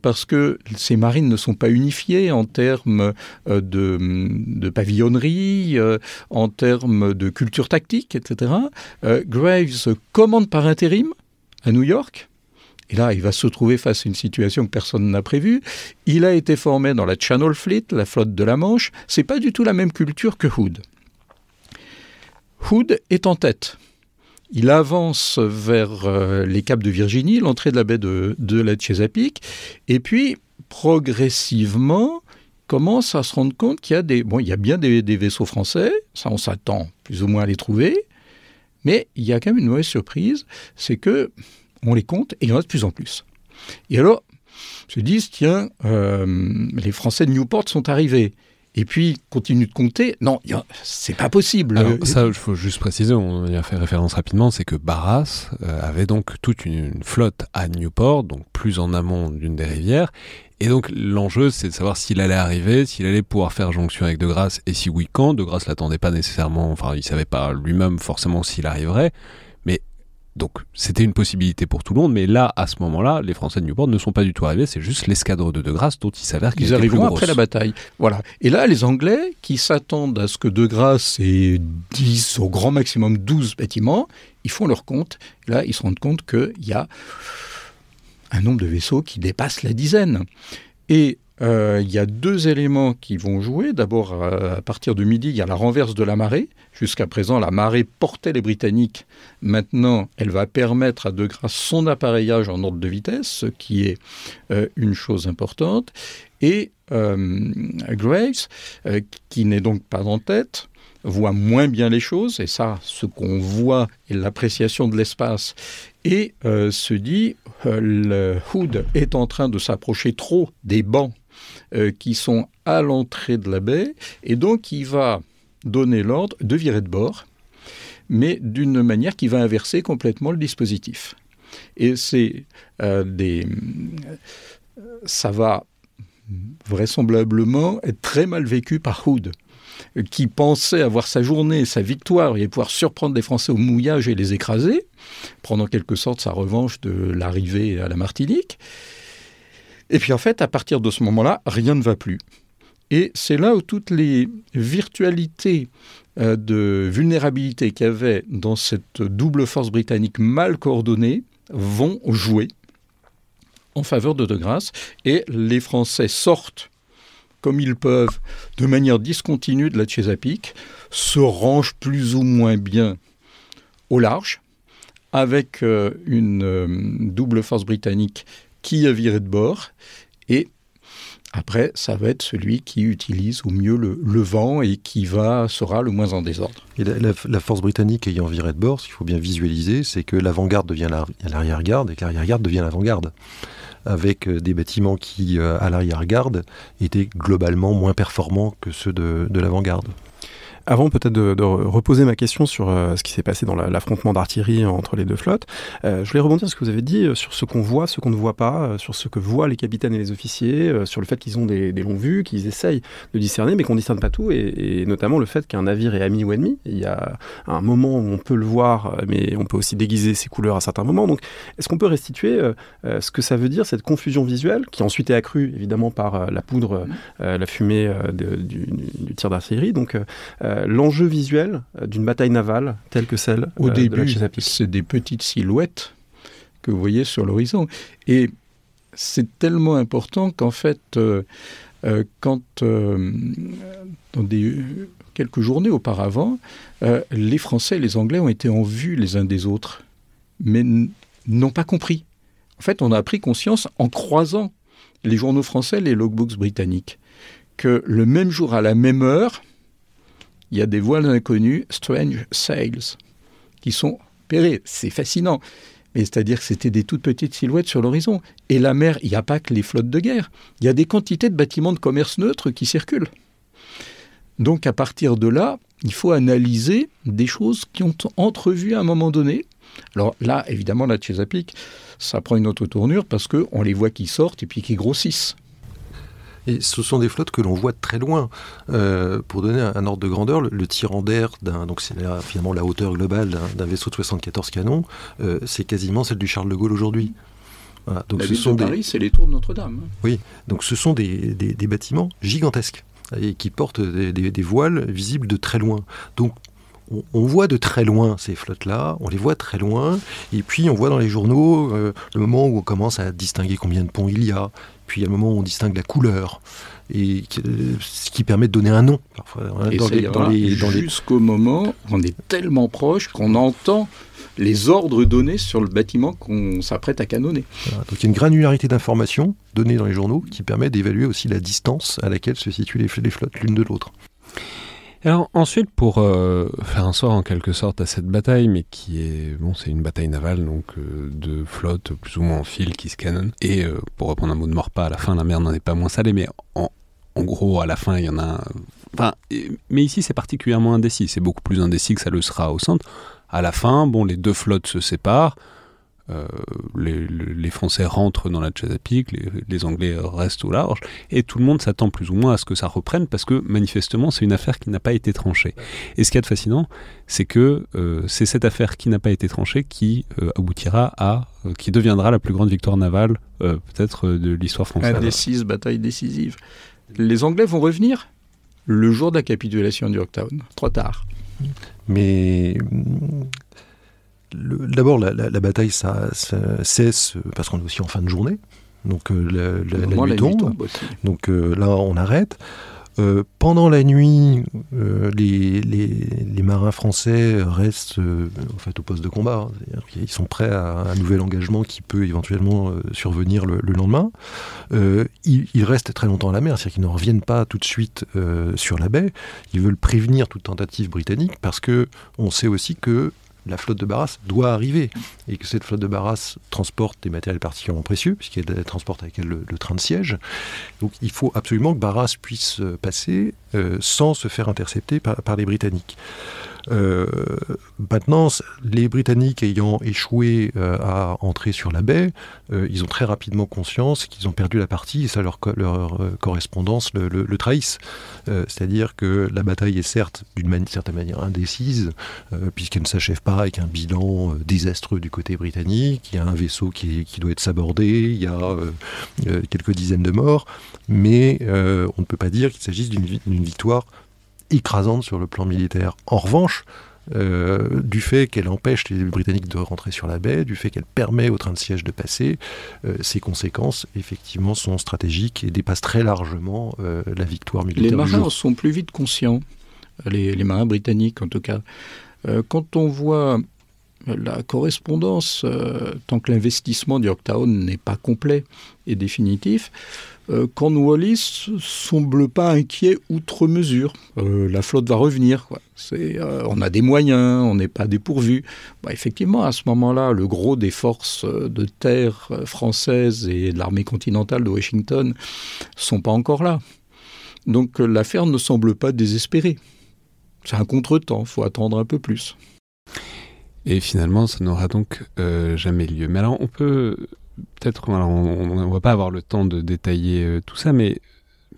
parce que ces marines ne sont pas unifiées en termes de, de pavillonnerie, en termes de culture tactique, etc. Graves commande par intérim à New York. Et là, il va se trouver face à une situation que personne n'a prévue. Il a été formé dans la Channel Fleet, la flotte de la Manche. C'est pas du tout la même culture que Hood. Hood est en tête. Il avance vers euh, les caps de Virginie, l'entrée de la baie de, de la Chesapeake, et puis progressivement commence à se rendre compte qu'il y a des bon, il y a bien des, des vaisseaux français, ça on s'attend plus ou moins à les trouver, mais il y a quand même une mauvaise surprise, c'est que on les compte et il y en a de plus en plus. Et alors, se disent tiens, euh, les Français de Newport sont arrivés. Et puis, continue de compter. Non, c'est pas possible. Ça, il faut juste préciser, on y a fait référence rapidement, c'est que Barras euh, avait donc toute une, une flotte à Newport, donc plus en amont d'une des rivières. Et donc, l'enjeu, c'est de savoir s'il allait arriver, s'il allait pouvoir faire jonction avec De Grasse, et si oui, quand. De Grasse l'attendait pas nécessairement, enfin, il savait pas lui-même forcément s'il arriverait. Donc, c'était une possibilité pour tout le monde. Mais là, à ce moment-là, les Français de Newport ne sont pas du tout arrivés. C'est juste l'escadre de De Grasse dont il s'avère qu'ils Ils étaient plus après la bataille. Voilà. Et là, les Anglais, qui s'attendent à ce que De Grasse ait 10, au grand maximum 12 bâtiments, ils font leur compte. Et là, ils se rendent compte qu'il y a un nombre de vaisseaux qui dépasse la dizaine. Et euh, il y a deux éléments qui vont jouer. D'abord, euh, à partir de midi, il y a la renverse de la marée. Jusqu'à présent, la marée portait les Britanniques. Maintenant, elle va permettre à De Grasse son appareillage en ordre de vitesse, ce qui est euh, une chose importante. Et euh, Graves, qui n'est donc pas en tête, voit moins bien les choses, et ça, ce qu'on voit est l'appréciation de l'espace, et se dit, le Hood est en train de s'approcher trop des bancs euh, qui sont à l'entrée de la baie, et donc il va donner l'ordre de virer de bord, mais d'une manière qui va inverser complètement le dispositif. Et c'est euh, des... Ça va vraisemblablement être très mal vécu par Hood, qui pensait avoir sa journée, sa victoire, et pouvoir surprendre les Français au mouillage et les écraser, prendre en quelque sorte sa revanche de l'arrivée à la Martinique. Et puis en fait, à partir de ce moment-là, rien ne va plus. Et c'est là où toutes les virtualités de vulnérabilité qu'il y avait dans cette double force britannique mal coordonnée vont jouer en faveur de De Grasse et les Français sortent comme ils peuvent de manière discontinue de la Chesapeake, se rangent plus ou moins bien au large avec euh, une euh, double force britannique qui a viré de bord et après, ça va être celui qui utilise au mieux le, vent et qui va sera le moins en désordre. Et la, force britannique ayant viré de bord, ce qu'il faut bien visualiser, c'est que l'avant-garde devient l'arrière-garde et que l'arrière-garde devient l'avant-garde avec euh, des bâtiments qui, à l'arrière-garde, étaient globalement moins performants que ceux de l'avant-garde. Avant peut-être de, reposer ma question sur euh, ce qui s'est passé dans l'affrontement d'artillerie entre les deux flottes, euh, je voulais rebondir sur ce que vous avez dit euh, sur ce qu'on voit, ce qu'on ne voit pas, sur ce que voient les capitaines et les officiers, sur le fait qu'ils ont des, des longues vues, qu'ils essayent de discerner, mais qu'on ne discerne pas tout, et, notamment le fait qu'un navire est ami ou ennemi. Il y a un moment où on peut le voir, mais on peut aussi déguiser ses couleurs à certains moments. Donc, est-ce qu'on peut restituer ce que ça veut dire, cette confusion visuelle, qui ensuite est accrue évidemment par la poudre, la fumée du, du, tir d'artillerie Donc, euh, l'enjeu visuel euh, d'une bataille navale telle que celle Au euh, début, c'est des petites silhouettes que vous voyez sur l'horizon. Et c'est tellement important qu'en fait, quand dans des, quelques journées auparavant, les Français et les Anglais ont été en vue les uns des autres, mais n'ont pas compris. En fait, on a pris conscience en croisant les journaux français, les logbooks britanniques, que le même jour, à la même heure, il y a des voiles inconnues, strange sails, qui sont pérés. C'est fascinant. Mais c'est-à-dire que c'était des toutes petites silhouettes sur l'horizon. Et la mer, il n'y a pas que les flottes de guerre. Il y a des quantités de bâtiments de commerce neutres qui circulent. Donc à partir de là, il faut analyser des choses qui ont entrevues à un moment donné. Alors là, évidemment, la Chesapeake, ça prend une autre tournure parce qu'on les voit qui sortent et puis qui grossissent. Et ce sont des flottes que l'on voit de très loin. Euh, pour donner un, ordre de grandeur, le, tirant d'air, donc c'est finalement la hauteur globale d'un vaisseau de 74 canons, euh, c'est quasiment celle du Charles de Gaulle aujourd'hui. Donc la ce sont de Paris, c'est les tours de Notre-Dame. Oui, donc ce sont des, bâtiments gigantesques et qui portent des, voiles visibles de très loin. Donc on, voit de très loin ces flottes-là, on les voit très loin, et puis on voit dans les journaux euh, le moment où on commence à distinguer combien de ponts il y a, puis il y a le moment où on distingue la couleur, et ce qui permet de donner un nom. Parfois, Jusqu'au moment où on est tellement proche qu'on entend les ordres donnés sur le bâtiment qu'on s'apprête à canonner. Donc il y a une granularité d'informations données dans les journaux qui permet d'évaluer aussi la distance à laquelle se situent les flottes l'une de l'autre. Alors ensuite, pour euh, faire un sort en quelque sorte à cette bataille, mais qui est bon, c'est une bataille navale donc euh, de flottes plus ou moins en fil qui se canonnent. Et euh, pour reprendre un mot de Morpa, à la fin la mer n'en est pas moins salée, mais en, en, gros à la fin il y en a. Enfin, mais ici c'est particulièrement indécis. C'est beaucoup plus indécis que ça le sera au centre. À la fin, bon, les deux flottes se séparent. Euh, les, Français rentrent dans la Chesapeake, les, Anglais restent au large, et tout le monde s'attend plus ou moins à ce que ça reprenne parce que manifestement c'est une affaire qui n'a pas été tranchée. Et ce qui est fascinant, c'est que euh, c'est cette affaire qui n'a pas été tranchée qui euh, aboutira à, qui deviendra la plus grande victoire navale peut-être de l'histoire française. Indécise, bataille décisive. Les Anglais vont revenir le jour de la capitulation du Yorktown, trop tard. Mais D'abord, la, bataille ça, cesse parce qu'on est aussi en fin de journée. Donc euh, la, nuit tombe. Donc euh, là, on arrête. Euh, pendant la nuit, les, les, marins français restent en fait, au poste de combat. Ils sont prêts à un nouvel engagement qui peut éventuellement survenir le, lendemain. Ils, ils, restent très longtemps à la mer, c'est-à-dire qu'ils ne reviennent pas tout de suite sur la baie. Ils veulent prévenir toute tentative britannique parce que on sait aussi que la flotte de Barras doit arriver et que cette flotte de Barras transporte des matériels particulièrement précieux, puisqu'elle transporte avec elle le, train de siège. Donc il faut absolument que Barras puisse euh, passer euh, sans se faire intercepter par les Britanniques. Euh, maintenant, les Britanniques ayant échoué euh, à entrer sur la baie, euh, ils ont très rapidement conscience qu'ils ont perdu la partie et ça leur, leur correspondance le, le. C'est-à-dire que la bataille est certes d'une certaine manière indécise, puisqu'elle ne s'achève pas avec un bilan désastreux du côté britannique, il y a un vaisseau qui, qui doit être sabordé, il y a quelques dizaines de morts, mais on ne peut pas dire qu'il s'agisse d'une victoire écrasante sur le plan militaire. En revanche, euh, du fait qu'elle empêche les Britanniques de rentrer sur la baie, du fait qu'elle permet aux trains de siège de passer, euh, ses conséquences effectivement sont stratégiques et dépassent très largement euh, la victoire militaire. Les marins du sont plus vite conscients, les, les, marins britanniques en tout cas. quand on voit la correspondance, tant que l'investissement du Yorktown n'est pas complet et définitif, euh, Cornwallis semble pas inquiet outre mesure. Euh, la flotte va revenir. Euh, on a des moyens, on n'est pas dépourvu. Bah, effectivement, à ce moment-là, le gros des forces de terre françaises et de l'armée continentale de Washington sont pas encore là. Donc l'affaire ne semble pas désespérée. C'est un contretemps, faut attendre un peu plus. Et finalement, ça n'aura donc jamais lieu. Mais alors, on peut peut-être, on ne va pas avoir le temps de détailler euh, tout ça, mais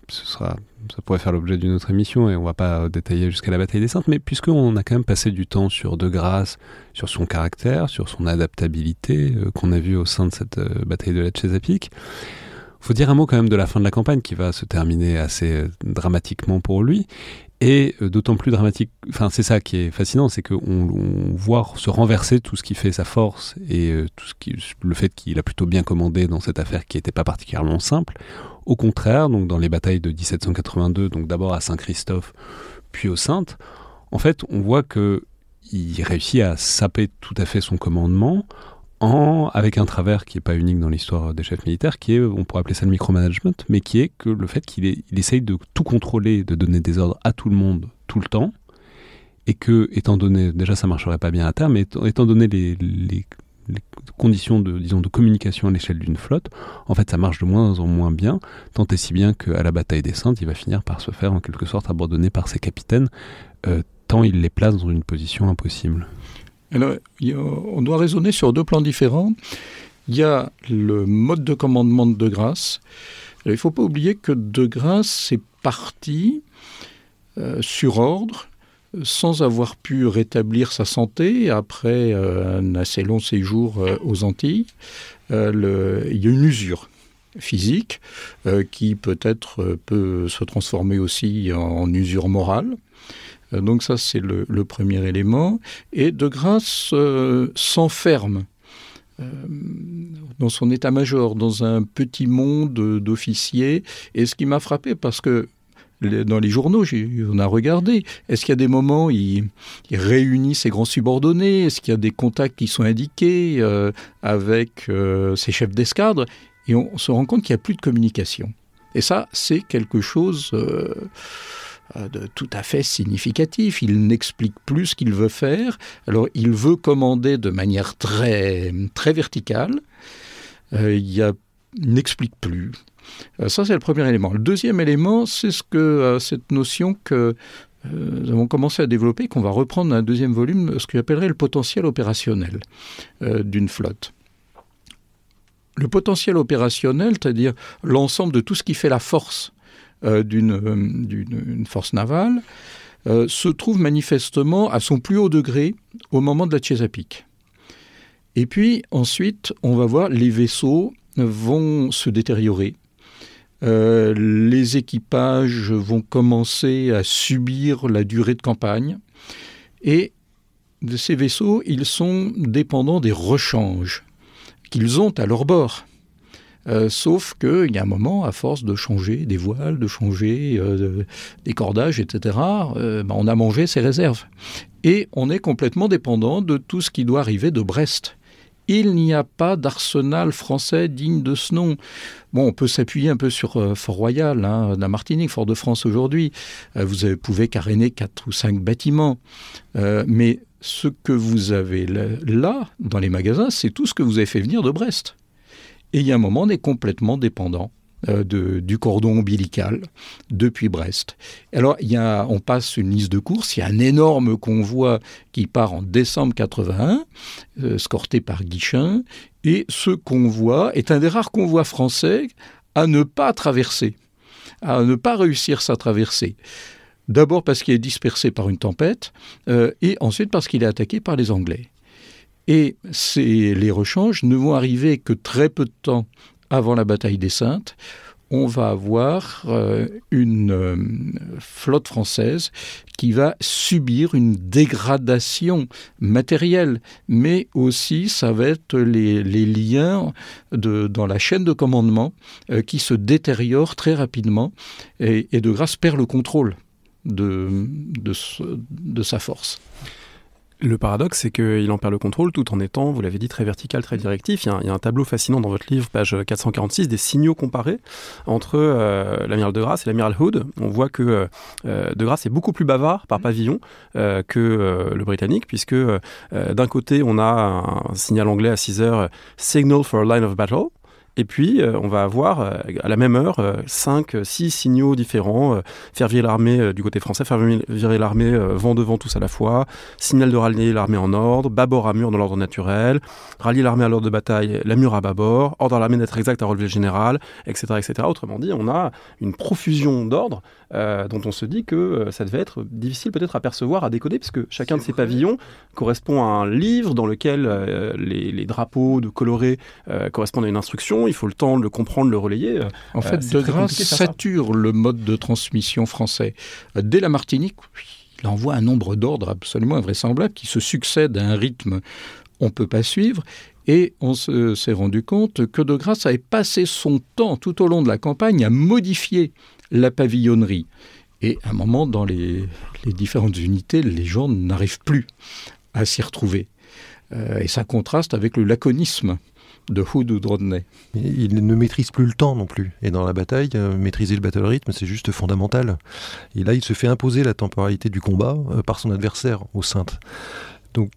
ce sera, ça pourrait faire l'objet d'une autre émission et on va pas détailler jusqu'à la bataille des Saintes, mais puisqu'on a quand même passé du temps sur De Grasse, sur son caractère, sur son adaptabilité euh, qu'on a vu au sein de cette euh, bataille de la Chesapeake, faut dire un mot quand même de la fin de la campagne qui va se terminer assez dramatiquement pour lui et euh, d'autant plus dramatique, enfin c'est ça qui est fascinant, c'est qu'on on voit se renverser tout ce qui fait sa force et euh, tout ce qui, le fait qu'il a plutôt bien commandé dans cette affaire qui n'était pas particulièrement simple. Au contraire, donc dans les batailles de 1782, donc d'abord à Saint-Christophe, puis aux Saintes, en fait on voit que il réussit à saper tout à fait son commandement avec un travers qui n'est pas unique dans l'histoire des chefs militaires, qui est, on pourrait appeler ça le micromanagement, mais qui est que le fait qu'il il essaye de tout contrôler, de donner des ordres à tout le monde tout le temps, et que, étant donné, déjà ça marcherait pas bien à terme, mais étant, donné les, les, conditions de, disons, de communication à l'échelle d'une flotte, en fait ça marche de moins en moins bien, tant et si bien qu'à la bataille des Saintes, il va finir par se faire en quelque sorte abandonner par ses capitaines, euh, tant il les place dans une position impossible. On doit raisonner sur deux plans différents. Il y a le mode de commandement de De Grasse. il ne faut pas oublier que De Grasse est parti euh, sur ordre sans avoir pu rétablir sa santé après euh, un assez long séjour euh, aux Antilles. Le, il y a une usure physique qui peut-être peut se transformer aussi en usure morale. Euh, donc ça, c'est le, premier élément. Et De Grasse euh, s'enferme euh, dans son état-major, dans un petit monde d'officiers. Et ce qui m'a frappé, parce que dans les journaux, on a regardé, est-ce qu'il y a des moments où il, réunit ses grands subordonnés? Est-ce qu'il y a des contacts qui sont indiqués avec ses chefs d'escadre? Et on se rend compte qu'il n'y a plus de communication. Et ça, c'est quelque chose de tout à fait significatif. Il n'explique plus ce qu'il veut faire. Alors, il veut commander de manière très, verticale. Euh, il n'explique plus. Euh, ça, c'est le premier élément. Le deuxième élément, c'est cette notion que nous avons commencé à développer, qu'on va reprendre dans un deuxième volume, ce que j'appellerais le potentiel opérationnel d'une flotte. Le potentiel opérationnel, c'est-à-dire l'ensemble de tout ce qui fait la force euh, d'une force navale, euh, se trouve manifestement à son plus haut degré au moment de la Chesapeake. Et puis ensuite, on va voir les vaisseaux vont se détériorer. Euh, les équipages vont commencer à subir la durée de campagne. Et de ces vaisseaux, ils sont dépendants des rechanges qu'ils ont à leur bord. Euh, sauf qu'il y a un moment, à force de changer des voiles, de changer euh, des cordages, etc., euh, ben, on a mangé ses réserves. Et on est complètement dépendant de tout ce qui doit arriver de Brest. Il n'y a pas d'arsenal français digne de ce nom. Bon, on peut s'appuyer un peu sur Fort-Royal, hein, la Martinique, Fort-de-France aujourd'hui. vous pouvez caréner quatre ou cinq bâtiments. mais ce que vous avez là, dans les magasins, c'est tout ce que vous avez fait venir de Brest. Et il y a un moment, on est complètement dépendant euh, du cordon ombilical depuis Brest. Alors, on passe une liste de courses. Il y a un énorme convoi qui part en décembre 81, euh, escorté par Guichin. Et ce convoi est un des rares convois français à ne pas traverser, à ne pas réussir sa traversée. D'abord parce qu'il est dispersé par une tempête, euh, et ensuite parce qu'il est attaqué par les Anglais. Et les rechanges ne vont arriver que très peu de temps avant la bataille des Saintes, on va avoir euh, une euh, flotte française qui va subir une dégradation matérielle, mais aussi ça va être les, liens dans la chaîne de commandement euh, qui se détériorent très rapidement et, de grâce perd le contrôle de, de sa force. Le paradoxe, c'est qu'il en perd le contrôle tout en étant, vous l'avez dit, très vertical, très directif. Il y, a un, tableau fascinant dans votre livre, page 446, des signaux comparés entre euh, l'amiral de Grasse et l'amiral Hood. On voit que euh, de Grasse est beaucoup plus bavard par pavillon euh, que le britannique, puisque d'un côté, on a un signal anglais à 6 heures, Signal for a line of battle. Et puis, euh, on va avoir euh, à la même heure 5, euh, 6 signaux différents. faire virer l'armée du côté français, faire virer l'armée vent devant tous à la fois, signal de rallier l'armée en ordre, bâbord à mur dans l'ordre naturel, rallier l'armée à l'ordre de bataille, la mur à bâbord, ordre à l'armée d'être exact à relever le général, etc., etc. Autrement dit, on a une profusion d'ordres dont on se dit que ça devait être difficile peut-être à percevoir, à décoder, puisque chacun de ces pavillons correspond à un livre dans lequel les, les, drapeaux de colorés correspondent à une instruction il faut le temps de le comprendre, le relayer. En fait, euh, De Grasse sature le mode de transmission français. Dès la Martinique, il envoie un nombre d'ordres absolument invraisemblable qui se succèdent à un rythme on ne peut pas suivre. Et on s'est rendu compte que De Grasse avait passé son temps tout au long de la campagne à modifier la pavillonnerie. Et à un moment, dans les, différentes unités, les gens n'arrivent plus à s'y retrouver. Euh, et ça contraste avec le laconisme de Hood ou. Il ne maîtrise plus le temps non plus. Et dans la bataille, euh, maîtriser le battle rythme, c'est juste fondamental. Et là, il se fait imposer la temporalité du combat euh, par son adversaire au centre. Donc,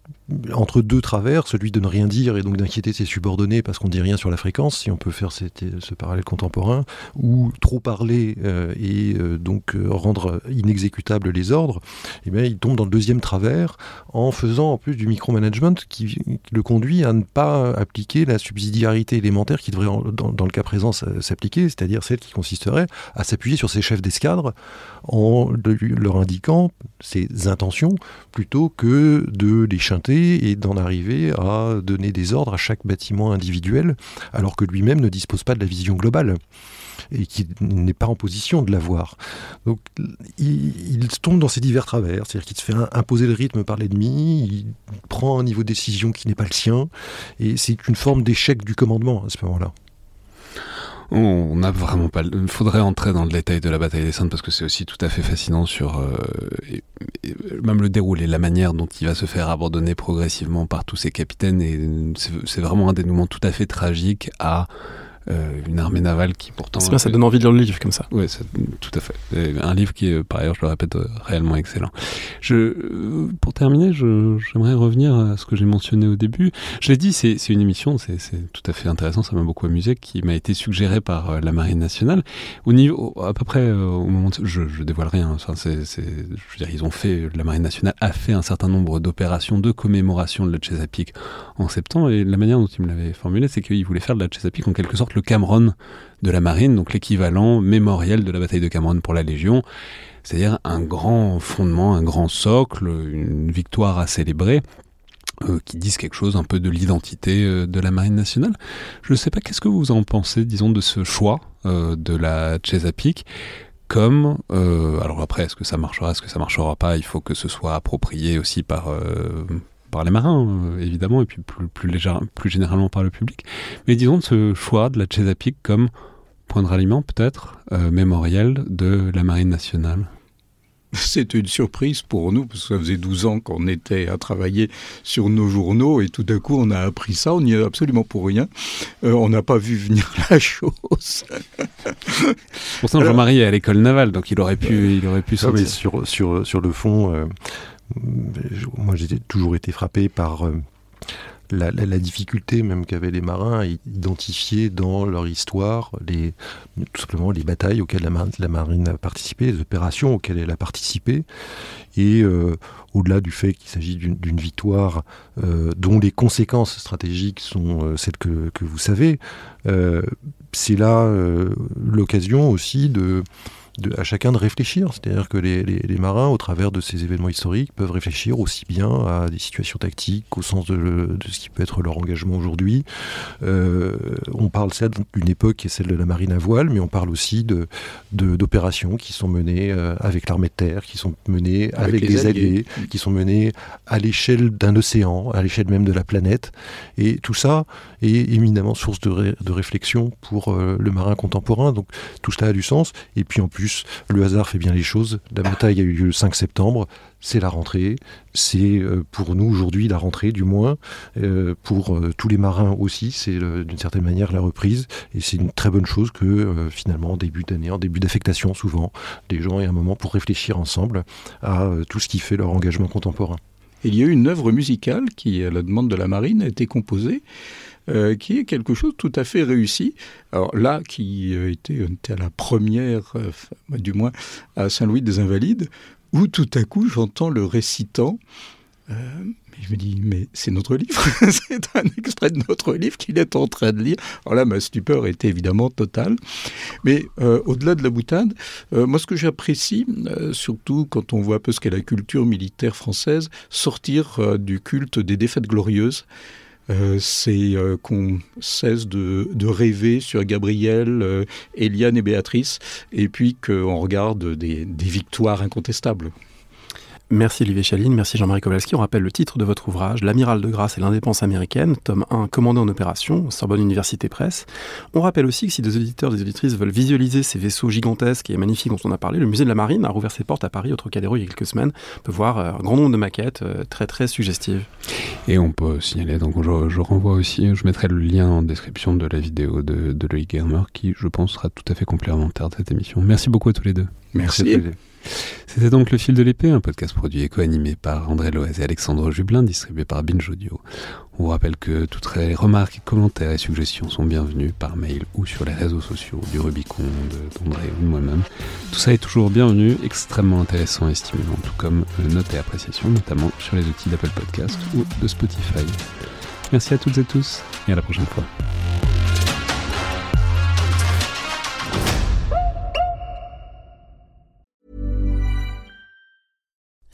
entre deux travers, celui de ne rien dire et donc d'inquiéter ses subordonnés parce qu'on ne dit rien sur la fréquence, si on peut faire ce parallèle contemporain, ou trop parler euh, et euh, donc euh, rendre inexécutables les ordres, eh bien, il tombe dans le deuxième travers en faisant en plus du micromanagement qui le conduit à ne pas appliquer la subsidiarité élémentaire qui devrait, dans, le cas présent, s'appliquer, c'est-à-dire celle qui consisterait à s'appuyer sur ses chefs d'escadre en leur indiquant ses intentions plutôt que de les chanter et d'en arriver à donner des ordres à chaque bâtiment individuel, alors que lui-même ne dispose pas de la vision globale et qui n'est pas en position de l'avoir. Donc il, tombe dans ces divers travers, c'est-à-dire qu'il se fait imposer le rythme par l'ennemi, il prend un niveau de décision qui n'est pas le sien, et c'est une forme d'échec du commandement à ce moment-là. On n'a vraiment pas. Il faudrait entrer dans le détail de la bataille des Saintes parce que c'est aussi tout à fait fascinant sur euh, même le déroulé, la manière dont il va se faire abandonner progressivement par tous ses capitaines. Et c'est vraiment un dénouement tout à fait tragique à euh, une armée navale qui pourtant. C'est bien, ça donne envie de lire le livre comme ça. Oui, tout à fait. Un livre qui est, par ailleurs, je le répète, euh, réellement excellent. Je, euh, pour terminer, j'aimerais revenir à ce que j'ai mentionné au début. Je l'ai dit, c'est une émission, c'est tout à fait intéressant, ça m'a beaucoup amusé, qui m'a été suggérée par la Marine nationale. Au niveau, à peu près au moment, je, je dévoile rien. Enfin, c'est, je veux dire, ils ont fait, la Marine nationale a fait un certain nombre d'opérations de commémoration de la Chesapeake en septembre, et la manière dont ils me l'avaient formulé, c'est qu'ils voulaient faire de la Chesapeake en quelque sorte le Cameron de la marine, donc l'équivalent mémoriel de la bataille de Cameron pour la Légion, c'est-à-dire un grand fondement, un grand socle, une victoire à célébrer. Euh, qui disent quelque chose un peu de l'identité euh, de la marine nationale. Je ne sais pas, qu'est-ce que vous en pensez, disons, de ce choix euh, de la Chesapeake comme, alors après, est-ce que ça marchera, est-ce que ça marchera pas, il faut que ce soit approprié aussi par, par les marins, euh, évidemment, et puis plus, plus, plus généralement par le public. Mais disons de ce choix de la Chesapeake comme point de ralliement, peut-être, euh, mémoriel de la Marine nationale. C'était une surprise pour nous, parce que ça faisait 12 ans qu'on était à travailler sur nos journaux, et tout à coup on a appris ça, on n'y est absolument pour rien. Euh, on n'a pas vu venir la chose. Pourtant, Jean-Marie est à l'école navale, donc il aurait pu, il aurait pu sortir. sur, sur, sur le fond, moi j'ai toujours été frappé par euh, la, difficulté même qu'avaient les marins à identifier dans leur histoire les, tout simplement les batailles auxquelles la, marine a participé, les opérations auxquelles elle a participé. Et euh, au-delà du fait qu'il s'agit d'une victoire euh, dont les conséquences stratégiques sont celles que, que, vous savez, c'est là l'occasion aussi de de, à chacun de réfléchir. C'est-à-dire que les, les, marins, au travers de ces événements historiques, peuvent réfléchir aussi bien à des situations tactiques, au sens de, de ce qui peut être leur engagement aujourd'hui. Euh, on parle certes d'une époque qui est celle de la marine à voile, mais on parle aussi de, d'opérations qui sont menées euh, avec l'armée de terre, qui sont menées avec, des alliés, qui sont menées à l'échelle d'un océan, à l'échelle même de la planète. Et tout ça est éminemment source de, de réflexion pour euh, le marin contemporain. Donc tout cela a du sens. Et puis en plus, le hasard fait bien les choses. La bataille a eu lieu le 5 septembre. C'est la rentrée. C'est euh, pour nous aujourd'hui la rentrée, du moins. Euh, pour tous les marins aussi, c'est d'une certaine manière la reprise. Et c'est une très bonne chose que finalement, en début d'année, en début d'affectation, souvent, des gens aient un moment pour réfléchir ensemble à tout ce qui fait leur engagement contemporain. Il y a eu une œuvre musicale qui, à la demande de la marine, a été composée euh, qui est quelque chose de tout à fait réussi. Alors là, qui euh, était, était, à la première, euh, du moins à Saint-Louis des Invalides, où tout à coup j'entends le récitant. je me dis, mais c'est notre livre, c'est un extrait de notre livre qu'il est en train de lire. Alors là, ma stupeur était évidemment totale. Mais au-delà de la boutade, moi ce que j'apprécie, surtout quand on voit un peu ce qu'est la culture militaire française, sortir du culte des défaites glorieuses. Euh, c'est euh, qu'on cesse de, rêver sur Gabriel, euh, Eliane et Béatrice, et puis qu'on regarde des victoires incontestables. Merci Olivier Chaline, merci Jean-Marie Kowalski. On rappelle le titre de votre ouvrage, L'amiral de grâce et l'indépendance américaine, tome 1, commandé en opération, Sorbonne Université Presse. On rappelle aussi que si des auditeurs, des auditrices veulent visualiser ces vaisseaux gigantesques et magnifiques dont on a parlé, le musée de la Marine a rouvert ses portes à Paris, au Trocadéro, il y a quelques semaines. On peut voir euh, un grand nombre de maquettes euh, très très suggestives. Et on peut signaler, donc je, renvoie aussi, je mettrai le lien en description de la vidéo de, de Loïc Germer qui, je pense, sera tout à fait complémentaire de cette émission. Merci beaucoup à tous les deux. Merci. Merci c'était donc Le Fil de l'Épée, un podcast produit et co-animé par André Loez et Alexandre Jublin, distribué par Binge Audio. On vous rappelle que toutes les remarques, commentaires et suggestions sont bienvenus par mail ou sur les réseaux sociaux du Rubicon, d'André ou de moi-même. Tout ça est toujours bienvenu, extrêmement intéressant et stimulant, tout comme notes et appréciations, notamment sur les outils d'Apple Podcast ou de Spotify. Merci à toutes et tous et à la prochaine fois.